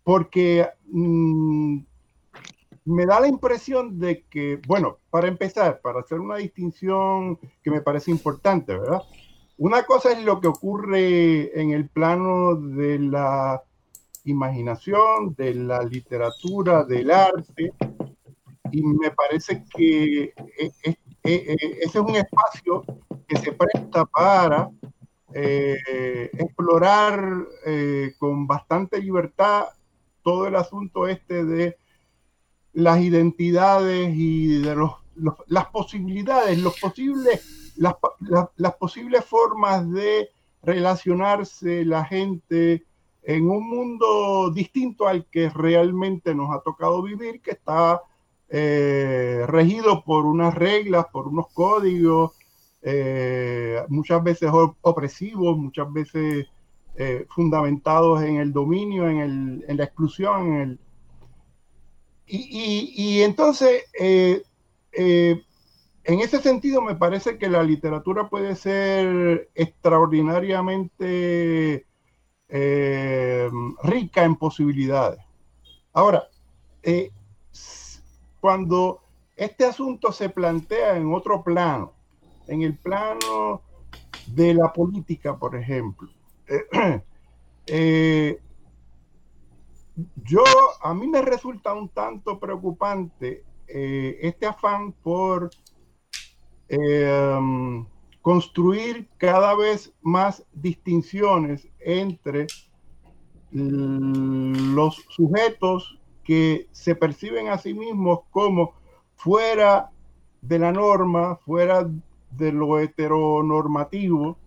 porque mm, me da la impresión de que, bueno, para empezar, para hacer una distinción que me parece importante, ¿verdad? Una cosa es lo que ocurre en el plano de la imaginación, de la literatura, del arte, y me parece que eh, eh, eh, ese es un espacio que se presta para explorar con bastante libertad todo el asunto este de las identidades y de los, las posibilidades, los posibles, las, las, posibles formas de relacionarse la gente en un mundo distinto al que realmente nos ha tocado vivir, que está eh, regido por unas reglas, por unos códigos, eh, muchas veces opresivos, muchas veces eh, fundamentados en el dominio, en, el, en la exclusión. En el... Y, y, entonces, en ese sentido, me parece que la literatura puede ser extraordinariamente rica en posibilidades. Ahora, cuando este asunto se plantea en otro plano, en el plano de la política, por ejemplo. Eh, yo, a mí me resulta un tanto preocupante eh, este afán por em, construir cada vez más distinciones entre los sujetos que se perciben a sí mismos como fuera de la norma, fuera de lo heteronormativo,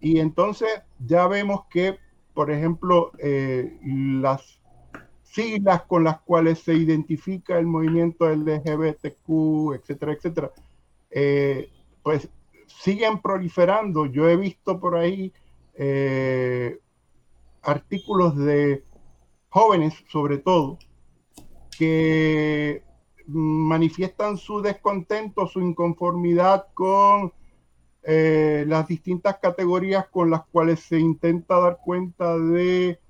y entonces ya vemos que, por ejemplo, eh, las siglas con las cuales se identifica el movimiento LGBTQ, etcétera, etcétera, eh, pues siguen proliferando. Yo he visto por ahí eh, artículos de jóvenes, sobre todo, que manifiestan su descontento, su inconformidad con eh, las distintas categorías con las cuales se intenta dar cuenta de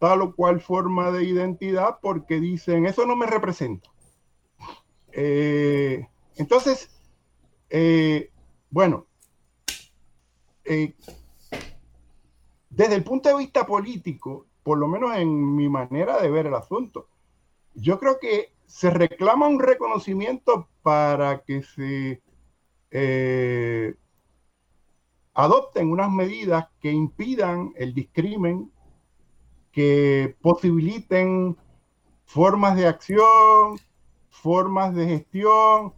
tal o cual forma de identidad porque dicen, eso no me representa. Eh, entonces, eh, bueno, desde el punto de vista político, por lo menos en mi manera de ver el asunto, yo creo que se reclama un reconocimiento para que se eh, adopten unas medidas que impidan el discrimen, que posibiliten formas de acción, formas de gestión,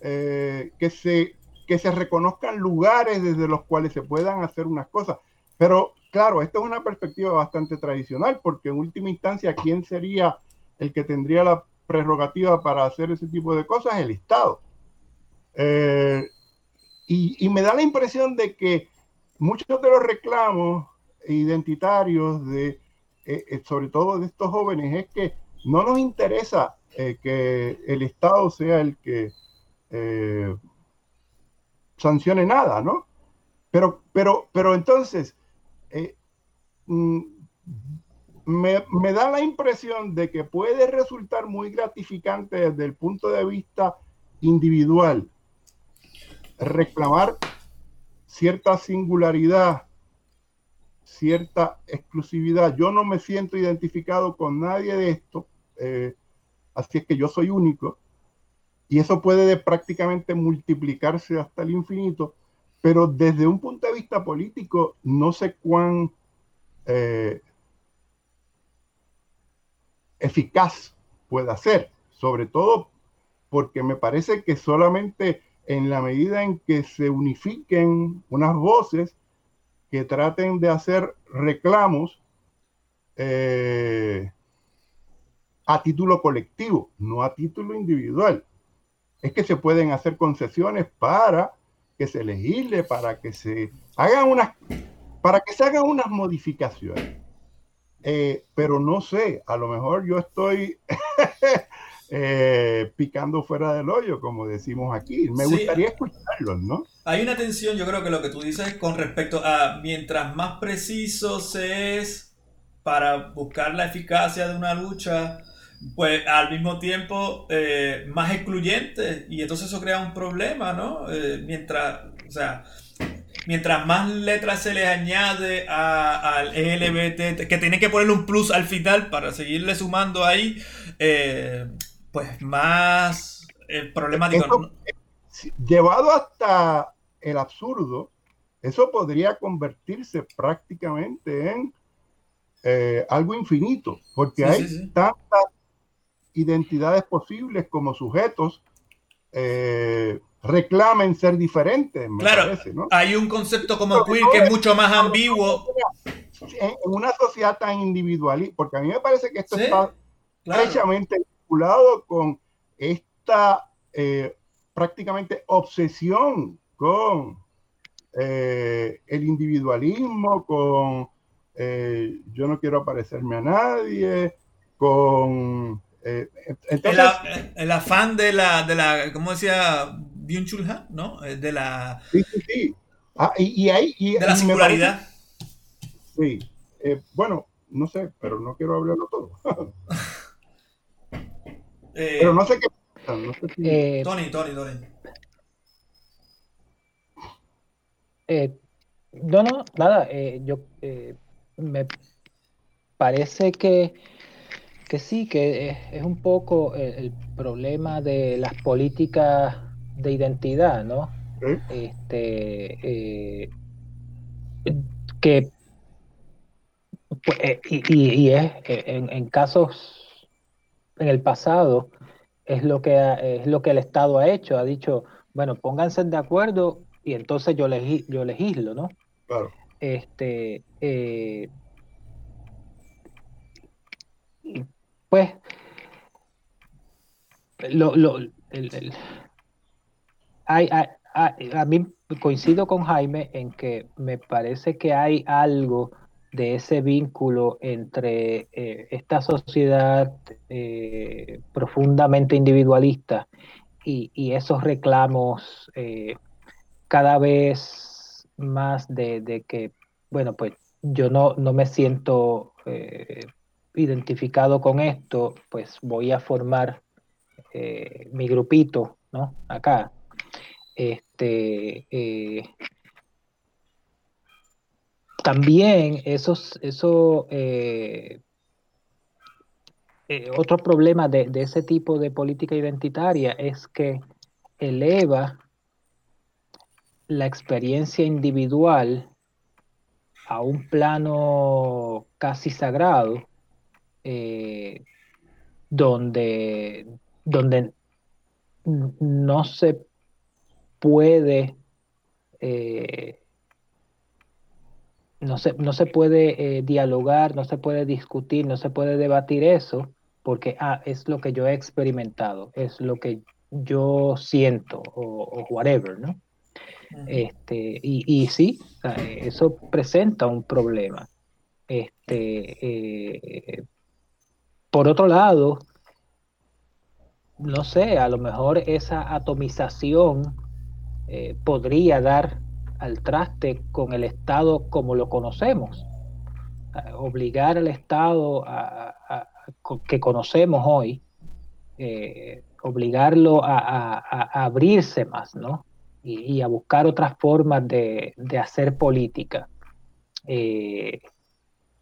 eh, que, se, que se reconozcan lugares desde los cuales se puedan hacer unas cosas. Pero claro, esta es una perspectiva bastante tradicional, porque en última instancia, ¿quién sería el que tendría la prerrogativa para hacer ese tipo de cosas el Estado. Eh, y, me da la impresión de que muchos de los reclamos identitarios, de, eh, eh, sobre todo de estos jóvenes, es que no nos interesa que el Estado sea el que sancione nada, ¿no? Pero, pero, pero entonces, mm, me, da la impresión de que puede resultar muy gratificante desde el punto de vista individual reclamar cierta singularidad, cierta exclusividad. Yo no me siento identificado con nadie de esto, eh, así es que yo soy único y eso puede prácticamente multiplicarse hasta el infinito, pero desde un punto de vista político no sé cuán... Eh, eficaz pueda ser, sobre todo porque me parece que solamente en la medida en que se unifiquen unas voces que traten de hacer reclamos eh, a título colectivo, no a título individual. Es que se pueden hacer concesiones para que se legisle, para que se hagan unas, para que se hagan unas modificaciones. Eh, pero no sé, a lo mejor yo estoy eh, picando fuera del hoyo, como decimos aquí. Me gustaría escucharlos, ¿no? Hay una tensión, yo creo que lo que tú dices con respecto a mientras más preciso se es para buscar la eficacia de una lucha, pues al mismo tiempo eh, más excluyente y entonces eso crea un problema, ¿no? mientras, o sea, mientras más letras se le añade al LBT, que tiene que ponerle un plus al final para seguirle sumando ahí, eh, pues más eh, problemático. llevado hasta el absurdo, eso podría convertirse prácticamente en eh, algo infinito, porque hay tantas identidades posibles como sujetos reclamen ser diferentes. claro, hay un concepto como queer que es mucho más ambiguo. En, una sociedad tan individualista, porque a mí me parece que esto está estrechamente vinculado con esta eh, prácticamente obsesión con eh, el individualismo, con eh, yo no quiero parecerme a nadie, con el, afán de la, de la, ¿cómo decía byung ¿no? Eh, de la... Sí, sí, sí. Ah, y, y, de la singularidad. sí. Eh, bueno, no sé, pero no quiero hablarlo todo. Eh, pero no sé qué... Tony, Tony, Tony. No, no, nada, eh, yo eh, me parece que, que sí, que es, un poco el, problema de las políticas de identidad, ¿no? Este, que pues, y, es en, en, casos en el pasado es lo que es lo que el Estado ha hecho, ha dicho, bueno, pónganse de acuerdo y entonces yo, yo legislo, ¿no? Claro. Este, eh, pues, lo, lo, el, hay, a mí coincido con Jaime en que me parece que hay algo de ese vínculo entre eh, esta sociedad eh, profundamente individualista y, esos reclamos eh, cada vez más de, que, bueno, pues yo no, no me siento identificado con esto, pues voy a formar mi grupito, ¿no? Acá. Este, también esos, eso, eh, eh, otro problema de, ese tipo de política identitaria es que eleva la experiencia individual a un plano casi sagrado, eh, donde, donde no se puede no se, no se puede eh, dialogar, no se puede discutir, no se puede debatir eso, porque ah, es lo que yo he experimentado, es lo que yo siento o, whatever, ¿no? este, y, y, sí, eso presenta un problema. Este, eh, por otro lado, no sé, a lo mejor esa atomización eh, podría dar al traste con el Estado como lo conocemos. Obligar al Estado que conocemos hoy, eh, obligarlo a, abrirse más, ¿no? Y, a buscar otras formas de, hacer política. Eh,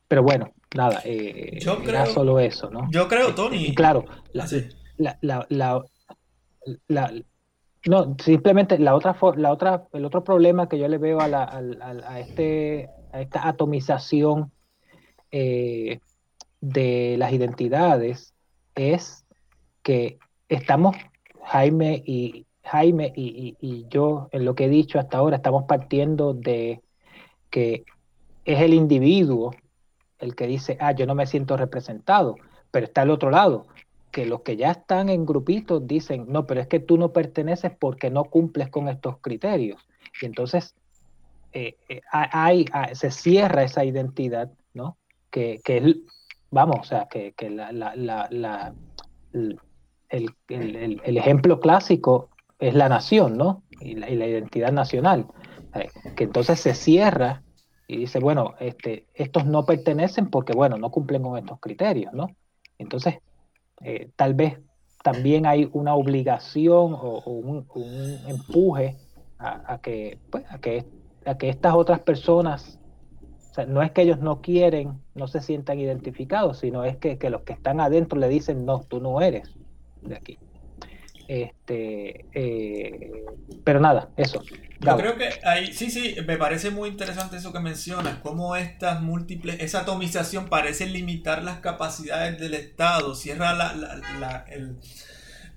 pero bueno, nada, eh, era solo eso, ¿no? Yo creo, Tony. Y, claro, la, ah, la, no, simplemente la otra, la otra, el otro problema que yo le veo a, la, a, este, a esta atomización eh, de las identidades es que estamos, Jaime y Jaime y, y, yo, en lo que he dicho hasta ahora, estamos partiendo de que es el individuo el que dice, ah, yo no me siento representado, pero está al otro lado, que los que ya están en grupitos dicen, no, pero es que tú no perteneces porque no cumples con estos criterios. Y entonces eh, eh, hay, se cierra esa identidad, ¿no? Que, que vamos, o sea, que, que la, el, el, ejemplo clásico es la nación, ¿no? Y la, y identidad nacional. Eh, que entonces se cierra y dice, bueno, este, estos no pertenecen porque, bueno, no cumplen con estos criterios, ¿no? Entonces, eh, tal vez también hay una obligación o, un, empuje a, que, pues, a, que, a que estas otras personas, o sea, no es que ellos no quieren, no se sientan identificados, sino es que, que los que están adentro le dicen, no, tú no eres de aquí. Este, eh, pero nada, eso. Yo creo que ahí, sí, sí, me parece muy interesante eso que mencionas, cómo estas múltiples, esa atomización parece limitar las capacidades del Estado, cierra la, la, el,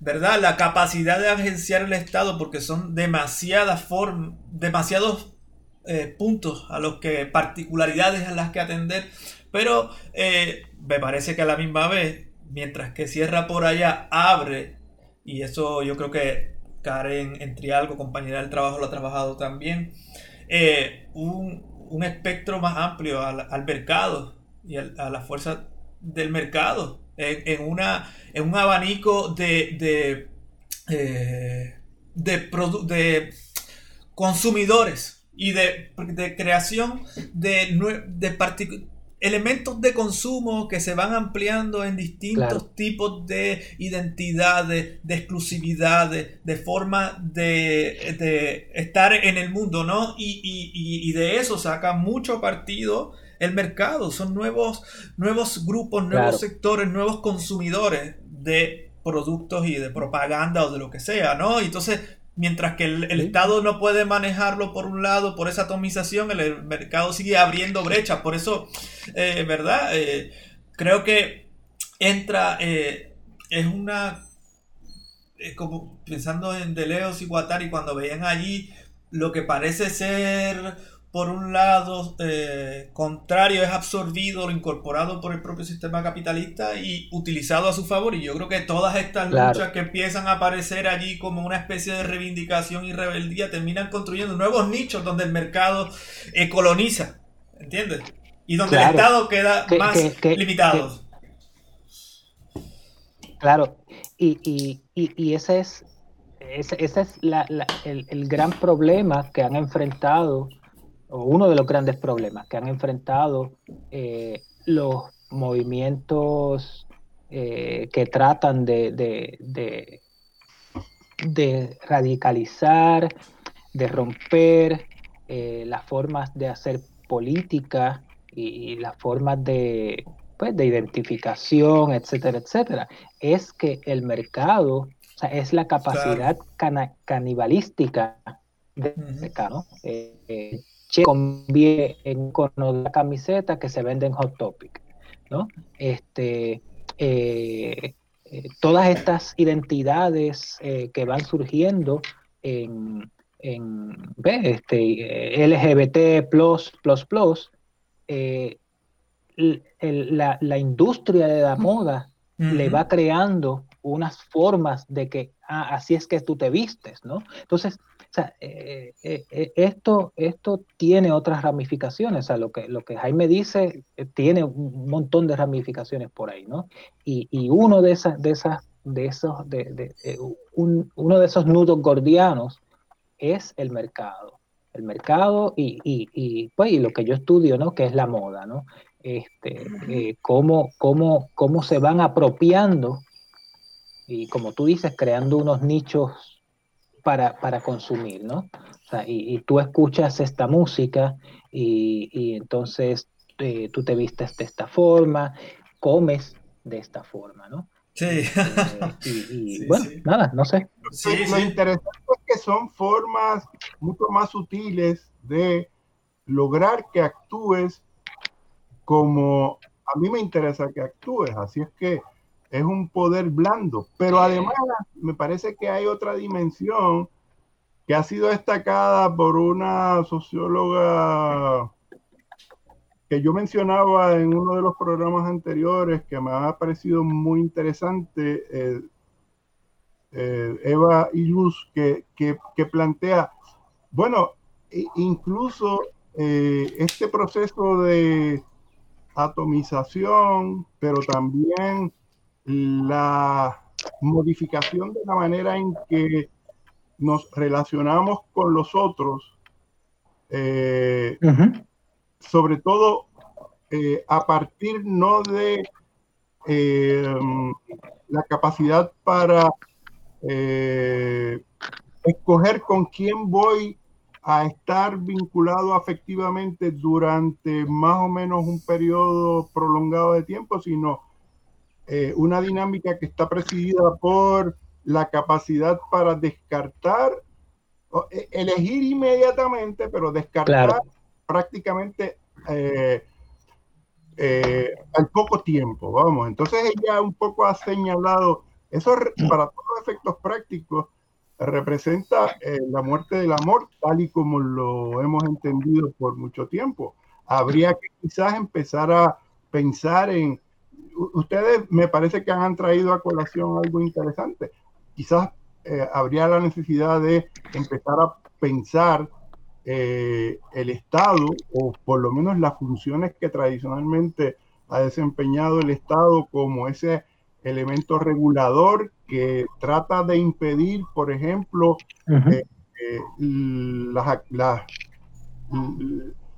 ¿verdad? la capacidad de agenciar el Estado porque son demasiadas formas, demasiados eh, puntos a los que, particularidades a las que atender, pero eh, me parece que a la misma vez, mientras que cierra por allá, abre, y eso yo creo que Karen Entrialgo, compañera del trabajo, lo ha trabajado también. Eh, un, espectro más amplio al, mercado y a la fuerza del mercado. En, una, en un abanico de, de, eh, de, consumidores y de, de creación de, de elementos de consumo que se van ampliando en distintos tipos de identidades, de exclusividades, de forma de, estar en el mundo, ¿no? Y, de eso saca mucho partido el mercado. Son nuevos, nuevos grupos, nuevos sectores, nuevos consumidores de productos y de propaganda o de lo que sea, ¿no? entonces Mientras que el, Estado no puede manejarlo por un lado, por esa atomización, el, mercado sigue abriendo brechas. Por eso, eh, ¿verdad? Eh, creo que entra, eh, es una, como pensando en Deleuze y Guattari, cuando veían allí lo que parece ser por un lado, eh, contrario, es absorbido, incorporado por el propio sistema capitalista y utilizado a su favor. Y yo creo que todas estas luchas que empiezan a aparecer allí como una especie de reivindicación y rebeldía terminan construyendo nuevos nichos donde el mercado eh, coloniza, ¿entiendes? Y donde el Estado queda más limitado. claro, y, ese es, ese, es el, el gran problema que han enfrentado o uno de los grandes problemas que han enfrentado eh, los movimientos eh, que tratan de, de, radicalizar, de romper eh, las formas de hacer política y, las formas de, pues, de identificación, etcétera, etcétera, es que el mercado, o sea, es la capacidad canibalística del mercado conviene en con la camiseta que se vende en Hot Topic, ¿no? Este, eh, eh, todas estas identidades eh, que van surgiendo en, Este, LGBT plus, plus, plus, la, industria de la moda le va creando unas formas de que ah, así es que tú te vistes, ¿no? Entonces, eh, eh, eh, esto, esto tiene otras ramificaciones, o sea, lo que, lo que Jaime dice tiene un montón de ramificaciones por ahí, ¿no? Y, uno de esas, de esas, de esos, de, uno de esos nudos gordianos es el mercado. El mercado y, y, pues, y lo que yo estudio, ¿no? Que es la moda, ¿no? Este, cómo, cómo, cómo se van apropiando y como tú dices, creando unos nichos para, consumir, ¿no? O sea, y, tú escuchas esta música y, entonces eh, tú te vistes de esta forma, comes de esta forma, ¿no? Sí. Eh, y, bueno, nada, no sé. Sí, lo interesante es que son formas mucho más sutiles de lograr que actúes como a mí me interesa que actúes. Así es que es un poder blando, pero además me parece que hay otra dimensión que ha sido destacada por una socióloga que yo mencionaba en uno de los programas anteriores, que me ha parecido muy interesante, eh, eh, Eva Illus, que, que, plantea, bueno, incluso eh, este proceso de atomización, pero también la modificación de la manera en que nos relacionamos con los otros, eh, sobre todo eh, a partir no de eh, la capacidad para escoger con quién voy a estar vinculado afectivamente durante más o menos un periodo prolongado de tiempo, sino eh, una dinámica que está presidida por la capacidad para descartar, e, elegir inmediatamente, pero descartar prácticamente eh, eh, al poco tiempo, vamos. Entonces ella un poco ha señalado, eso para todos los efectos prácticos representa la muerte del amor tal y como lo hemos entendido por mucho tiempo. Habría que quizás empezar a pensar en ustedes me parece que han traído a colación algo interesante. Quizás eh, habría la necesidad de empezar a pensar eh, el Estado, o por lo menos las funciones que tradicionalmente ha desempeñado el Estado como ese elemento regulador que trata de impedir, por ejemplo, eh,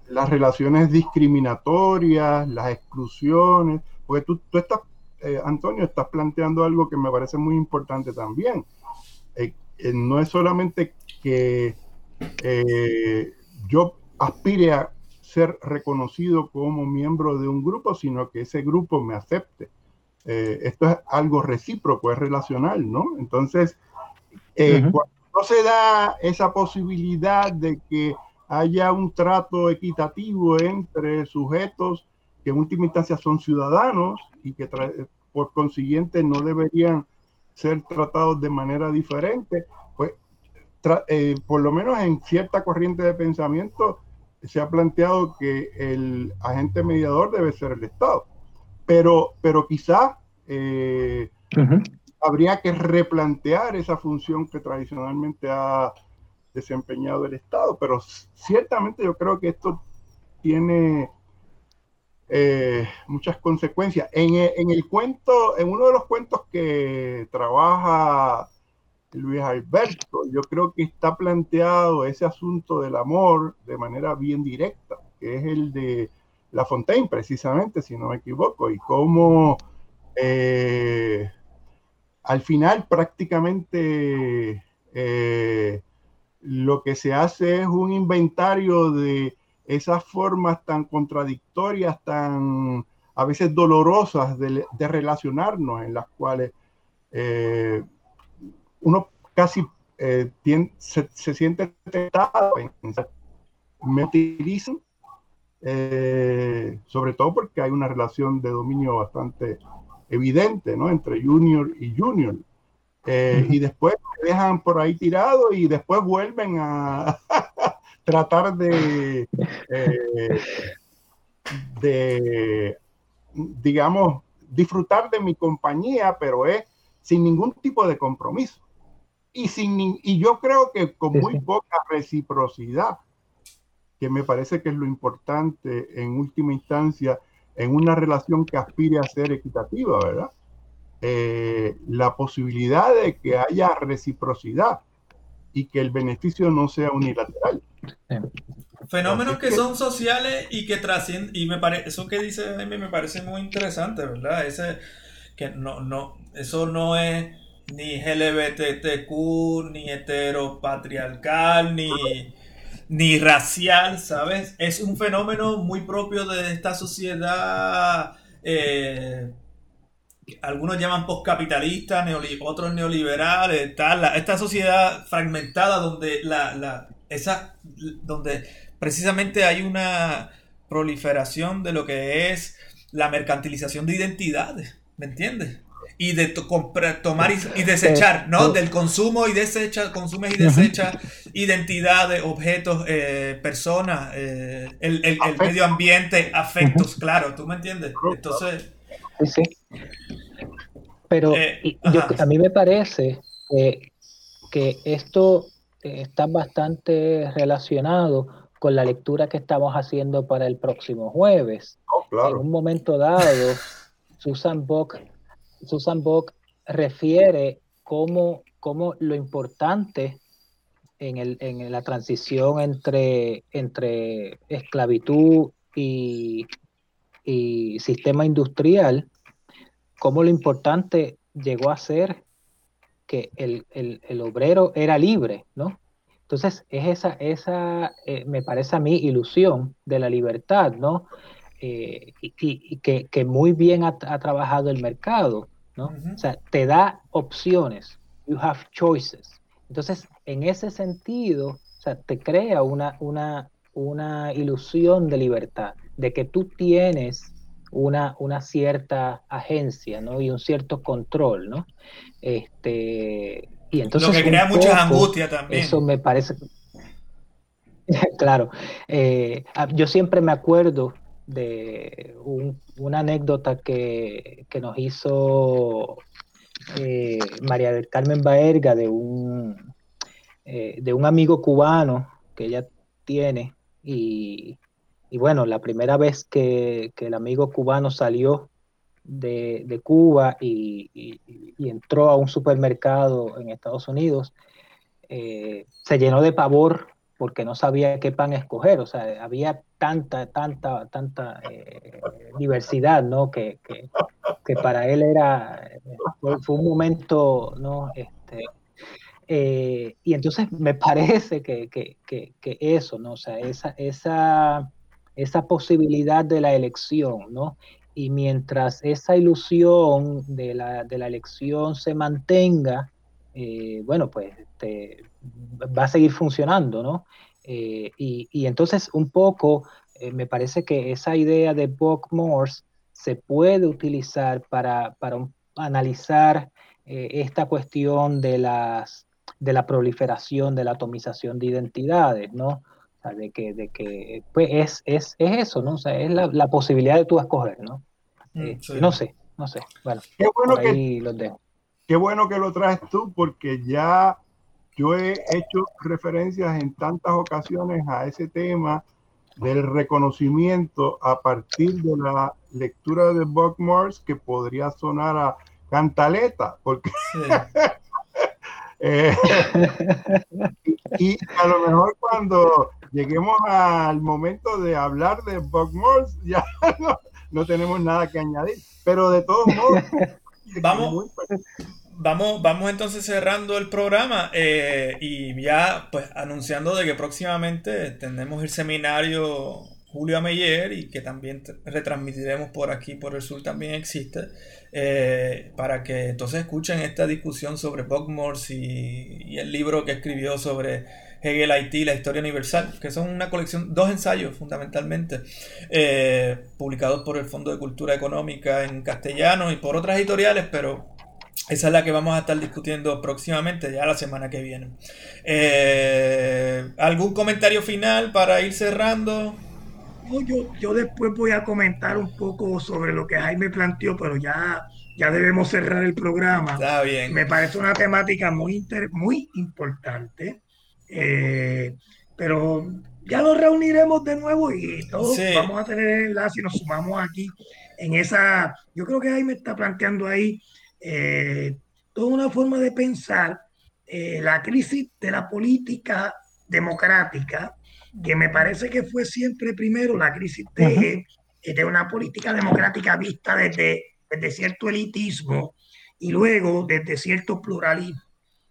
las relaciones discriminatorias, las exclusiones, porque tú, tú estás, eh, Antonio, estás planteando algo que me parece muy importante también. Eh, eh, no es solamente que yo aspire a ser reconocido como miembro de un grupo, sino que ese grupo me acepte. esto es algo recíproco, es relacional, ¿no? Entonces, cuando no se da esa posibilidad de que haya un trato equitativo entre sujetos que en última instancia son ciudadanos y que por consiguiente no deberían ser tratados de manera diferente, pues eh, por lo menos en cierta corriente de pensamiento se ha planteado que el agente mediador debe ser el Estado. Pero, pero quizá eh, habría que replantear esa función que tradicionalmente ha desempeñado el Estado, pero ciertamente yo creo que esto tiene eh, muchas consecuencias. En, en, el cuento, en uno de los cuentos que trabaja Luis Alberto, yo creo que está planteado ese asunto del amor de manera bien directa, que es el de La Fontaine, precisamente, si no me equivoco, y cómo eh, al final prácticamente eh, lo que se hace es un inventario de esas formas tan contradictorias, tan a veces dolorosas de, relacionarnos, en las cuales eh, uno casi eh, se, siente tentado en me utilizan, sobre todo porque hay una relación de dominio bastante evidente, ¿no? Entre junior y junior. Eh, y después me dejan por ahí tirado y después vuelven a tratar de, eh, de, digamos, disfrutar de mi compañía, pero es sin ningún tipo de compromiso. Y, sin, y yo creo que con muy poca reciprocidad, que me parece que es lo importante en última instancia en una relación que aspire a ser equitativa, ¿verdad? Eh, la posibilidad de que haya reciprocidad y que el beneficio no sea unilateral. Fenómenos que, son sociales y que trascienden, y me parece, eso que dice Jaime me parece muy interesante, ¿verdad? Ese, que no, no, eso no es ni LGBTQ, ni heteropatriarcal, ni ni racial, ¿sabes? Es un fenómeno muy propio de esta sociedad, eh, algunos llaman postcapitalista, otros neoliberales, tal, esta sociedad fragmentada donde, la, esa, donde precisamente hay una proliferación de lo que es la mercantilización de identidades, ¿me entiendes? y de tomar y, desechar, ¿no? Del consumo y desecha, consumes y desechas identidades, objetos, eh, personas, eh, el, el, medio ambiente, afectos, claro, ¿tú me entiendes? Entonces... Sí, Pero eh, a mí me parece que esto está bastante relacionado con la lectura que estamos haciendo para el próximo jueves. Oh, en un momento dado, Susan Bock Susan Bock refiere cómo, cómo lo importante en, el, en, la transición entre, entre esclavitud y, y, sistema industrial, cómo lo importante llegó a ser que el, el, el obrero era libre, ¿no? Entonces, es esa, esa eh, me parece a mí, ilusión de la libertad, ¿no? Eh, y, que, muy bien ha, trabajado el mercado, ¿no? O sea, te da opciones, you have choices. Entonces, en ese sentido, o sea, te crea una, una, una ilusión de libertad, de que tú tienes una, una cierta agencia, ¿no? Y un cierto control, ¿no? Este, y entonces... Lo que crea mucha angustia también. Eso me parece... claro. Eh, yo siempre me acuerdo de una anécdota que, nos hizo eh, María del Carmen Baerga de un, eh, de un amigo cubano que ella tiene y, bueno, la primera vez que, el amigo cubano salió de, Cuba y, entró a un supermercado en Estados Unidos, eh, se llenó de pavor porque no sabía qué pan escoger, o sea, había tanta, tanta, tanta eh, diversidad, ¿no? Que, que, que, para él era, fue, un momento, ¿no? Este, eh, y entonces me parece que, que, que, eso, ¿no? O sea, esa, esa, esa posibilidad de la elección, ¿no? Y mientras esa ilusión de la, de la elección se mantenga, eh, bueno, pues este, va a seguir funcionando, ¿no? Eh, y, entonces un poco eh, me parece que esa idea de Buck Morse se puede utilizar para, analizar esta cuestión de, las, de la proliferación, de la atomización de identidades, ¿no? Sea, de que, de que pues es, es, es eso, ¿no? O sea, es la, posibilidad de tú escoger, ¿no? Mm, no sé, no sé. Bueno, ahí los dejo qué bueno que lo traes tú porque ya yo he hecho referencias en tantas ocasiones a ese tema del reconocimiento a partir de la lectura de Buck Morse que podría sonar a cantaleta, porque eh, y, a lo mejor cuando lleguemos al momento de hablar de Buck Morse ya no, no tenemos nada que añadir, pero de todos modos Vamos, vamos, vamos entonces cerrando el programa eh, y ya pues anunciando de que próximamente tenemos el seminario Julio Ameyer y que también retransmitiremos por aquí, por el sur también existe, eh, para que entonces escuchen esta discusión sobre Buckmores y, y, el libro que escribió sobre Hegel Haití, la historia universal, que son una colección, dos ensayos fundamentalmente, eh, publicados por el Fondo de Cultura Económica en castellano y por otras editoriales, pero esa es la que vamos a estar discutiendo próximamente, ya la semana que viene. Eh, ¿Algún comentario final para ir cerrando? Yo, yo después voy a comentar un poco sobre lo que Jaime planteó, pero ya, ya debemos cerrar el programa. Está bien. Me parece una temática muy, muy importante, eh, pero ya lo reuniremos de nuevo y todos vamos a tener enlace y nos sumamos aquí en esa. Yo creo que Jaime está planteando ahí eh, toda una forma de pensar eh, la crisis de la política democrática, que me parece que fue siempre primero la crisis de, de una política democrática vista desde, desde cierto elitismo y luego desde cierto pluralismo.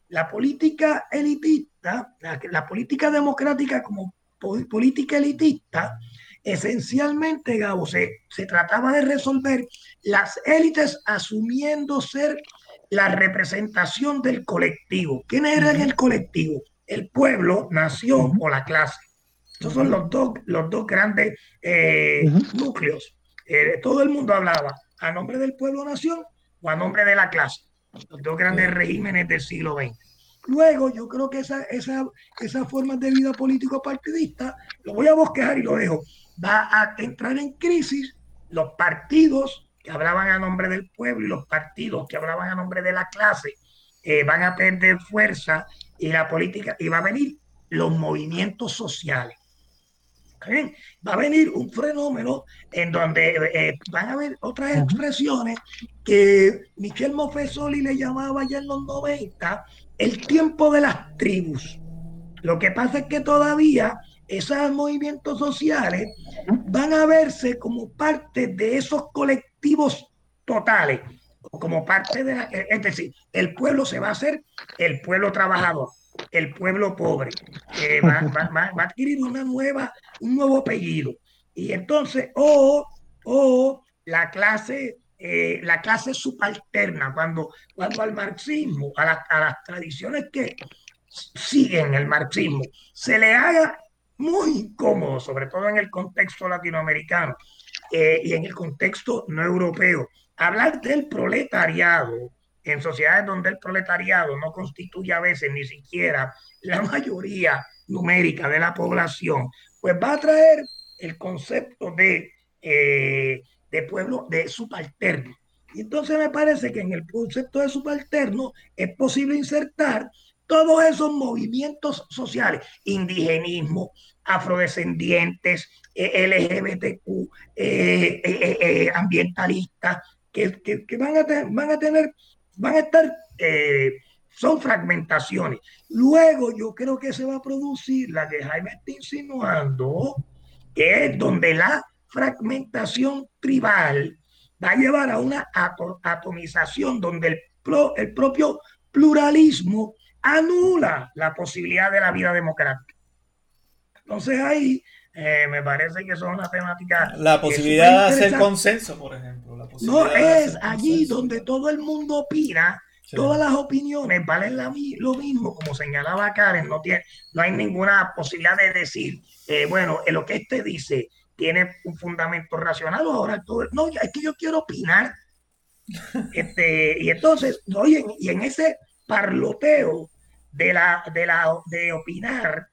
La política elitista, la, la política democrática como política elitista, esencialmente, Gabo, se, trataba de resolver las élites asumiendo ser la representación del colectivo. ¿Quién era el colectivo? El pueblo, nación o la clase. Esos son los dos, los dos grandes eh, núcleos. Eh, todo el mundo hablaba a nombre del pueblo-nación o a nombre de la clase. Los dos grandes regímenes del siglo XX. Luego, yo creo que esa, esa, esa forma de vida político partidista, lo voy a bosquejar y lo dejo, va a entrar en crisis los partidos que hablaban a nombre del pueblo y los partidos que hablaban a nombre de la clase eh, van a perder fuerza y la política, y va a venir los movimientos sociales. Va a venir un fenómeno en donde eh, van a haber otras expresiones que Michel Mofesoli le llamaba ya en los 90 el tiempo de las tribus. Lo que pasa es que todavía esos movimientos sociales van a verse como parte de esos colectivos totales, como parte de la, es decir, el pueblo se va a hacer el pueblo trabajador, el pueblo pobre, va, a adquirir una nueva, un nuevo apellido. Y entonces, o, o la clase, eh, la clase subalterna, cuando, cuando al marxismo, a, a las tradiciones que siguen el marxismo, se le haga muy incómodo, sobre todo en el contexto latinoamericano eh, y en el contexto no europeo. Hablar del proletariado en sociedades donde el proletariado no constituye a veces ni siquiera la mayoría numérica de la población, pues va a traer el concepto de, eh, de pueblo de subalterno. Y entonces me parece que en el concepto de subalterno es posible insertar todos esos movimientos sociales, indigenismo, afrodescendientes, eh, LGBTQ, eh, ambientalistas, que, a van a tener, van a estar son fragmentaciones. Luego yo creo que se va a producir la que Jaime está insinuando, que es donde la fragmentación tribal va a llevar a una atomización donde el, el propio pluralismo anula la posibilidad de la vida democrática. Entonces ahí eh, me parece que son una temática. La posibilidad de hacer consenso, por ejemplo. no es allí donde todo el mundo opina, todas las opiniones valen lo mismo, como señalaba Karen, no, tiene, no hay ninguna posibilidad de decir, eh, bueno, en lo que este dice tiene un fundamento racional, ahora todo, no, es que yo quiero opinar. Este, y entonces, oye, y en ese parloteo de, la, de, la, de opinar,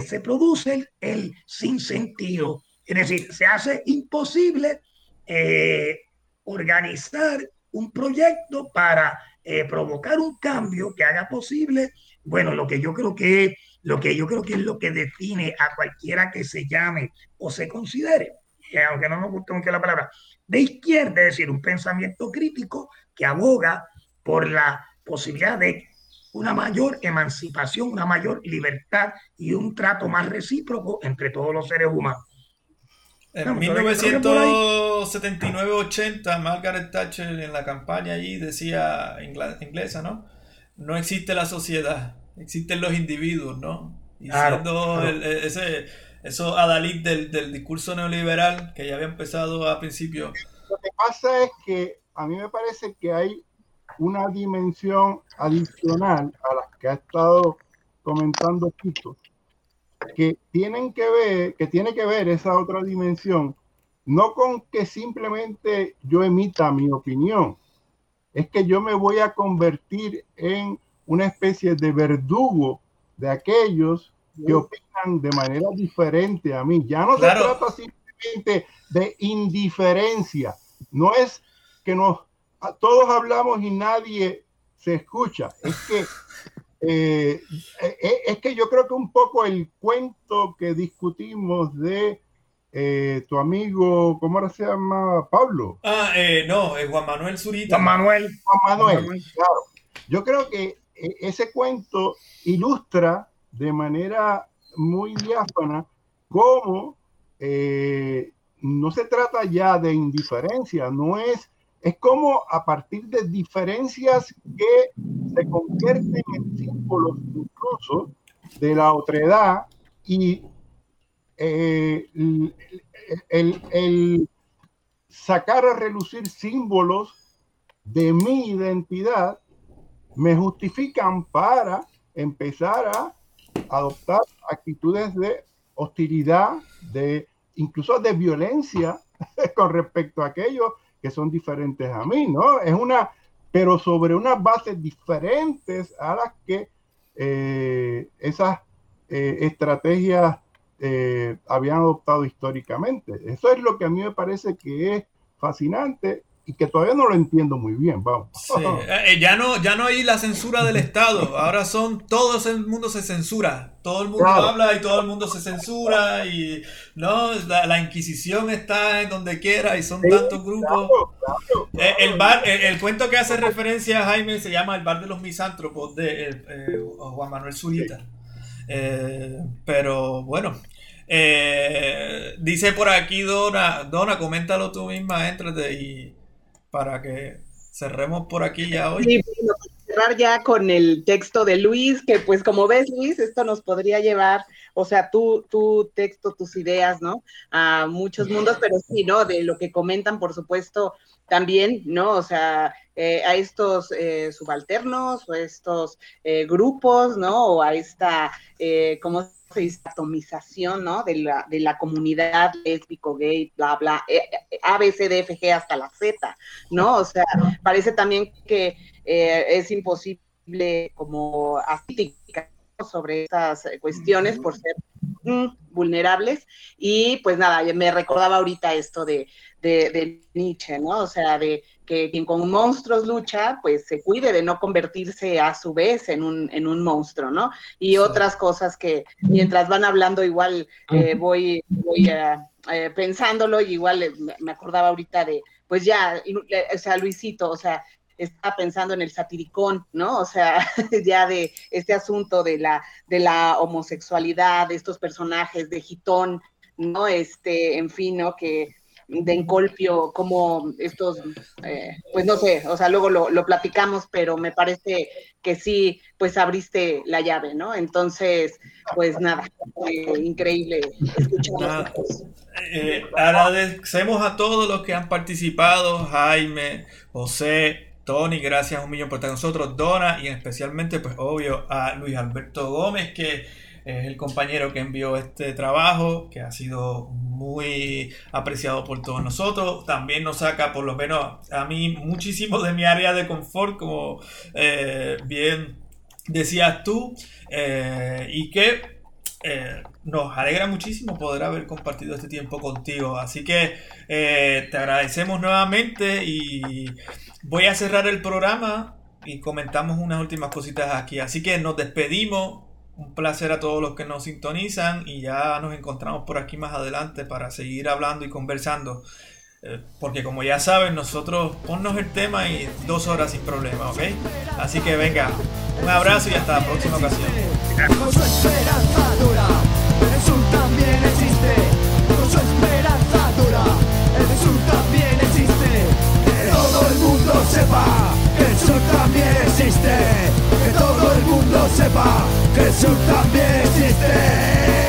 se produce el, el, sinsentido. Es decir, se hace imposible eh, organizar un proyecto para eh, provocar un cambio que haga posible, bueno, lo que yo creo que lo que yo creo que es lo que define a cualquiera que se llame o se considere, aunque no nos guste mucho la palabra, de izquierda, es decir, un pensamiento crítico que aboga por la posibilidad de una mayor emancipación, una mayor libertad y un trato más recíproco entre todos los seres humanos. En 1979-80, Margaret Thatcher en la campaña allí decía, inglesa, ¿no? No existe la sociedad, existen los individuos, ¿no? Y siendo ese, eso adalid del, del discurso neoliberal que ya había empezado a principio. Lo que pasa es que a mí me parece que hay una dimensión adicional a las que ha estado comentando Quito, que tienen que ver, que tiene que ver esa otra dimensión, no con que simplemente yo emita mi opinión, es que yo me voy a convertir en una especie de verdugo de aquellos que opinan de manera diferente a mí. Ya no se trata simplemente de indiferencia, no es que nos todos hablamos y nadie se escucha. Es que, eh, eh, eh, es que yo creo que un poco el cuento que discutimos de tu amigo, ¿cómo se llama? Pablo. Ah, no, Juan Manuel Zurita. Juan Manuel. Juan Manuel, claro. Yo creo que ese cuento ilustra de manera muy diáfana cómo no se trata ya de indiferencia, no es es como a partir de diferencias que se convierten en símbolos incluso de la otredad y eh, el, sacar a relucir símbolos de mi identidad me justifican para empezar a adoptar actitudes de hostilidad, de incluso de violencia con respecto a aquellos que son diferentes a mí, ¿no? Es una, pero sobre unas bases diferentes a las que eh, esas eh, estrategias eh, habían adoptado históricamente. Eso es lo que a mí me parece que es fascinante y que todavía no lo entiendo muy bien, vamos. Eh, eh, ya, no, ya no hay la censura del Estado, ahora son, todo el mundo se censura, todo el mundo habla y todo el mundo se censura y no, la, Inquisición está en donde quiera y son tantos grupos. Eh, el, bar, el, cuento que hace referencia a Jaime se llama El bar de los misántropos de Juan Manuel Zurita. pero bueno, dice por aquí Dona, Dona, coméntalo tú misma, entrate y para que cerremos por aquí ya hoy. Sí, cerrar ya con el texto de Luis, que pues como ves Luis, esto nos podría llevar, o sea, tu, tu texto, tus ideas, ¿no? A muchos mundos, pero sí, ¿no? De lo que comentan, por supuesto, también, ¿no? O sea, eh, a estos eh, subalternos o estos eh, grupos, ¿no? O a esta, ¿cómo atomización, ¿no? De la, de la comunidad lésbico, gay, bla, bla, eh, eh, A, B, C, D, F, G hasta la Z, ¿no? O sea, parece también que eh, es imposible como asítica sobre estas cuestiones por ser mm, vulnerables y pues nada, me recordaba ahorita esto de, de, de Nietzsche, ¿no? O sea, de que quien con monstruos lucha, pues se cuide de no convertirse a su vez en un, en un monstruo, ¿no? Y otras cosas que mientras van hablando igual eh, voy, voy eh, pensándolo y igual me acordaba ahorita de, pues ya, o sea, Luisito, o sea, estaba pensando en el satiricón, ¿no? O sea, ya de este asunto de la, de la homosexualidad, de estos personajes de Gitón, ¿no? Este, en fin, ¿no? Que de Encolpio, como estos, eh, pues no sé, o sea, luego lo, platicamos, pero me parece que sí, pues abriste la llave, ¿no? Entonces, pues nada, increíble escuchar. Eh, agradecemos a todos los que han participado, Jaime, José, Tony, gracias un millón por estar con nosotros, Dona y especialmente, pues obvio, a Luis Alberto Gómez, que es el compañero que envió este trabajo, que ha sido muy apreciado por todos nosotros. También nos saca, por lo menos a mí, muchísimo de mi área de confort, como eh, bien decías tú, eh, y que eh, nos alegra muchísimo poder haber compartido este tiempo contigo. Así que te agradecemos nuevamente y voy a cerrar el programa y comentamos unas últimas cositas aquí. Así que nos despedimos un placer a todos los que nos sintonizan y ya nos encontramos por aquí más adelante para seguir hablando y conversando. Eh, porque como ya saben, nosotros ponnos el tema y dos horas sin problema, ¿ok? Así que venga, un abrazo y hasta la próxima ocasión. Que todo el mundo sepa que el sur también existe todo el mundo sepa que Sur también existe.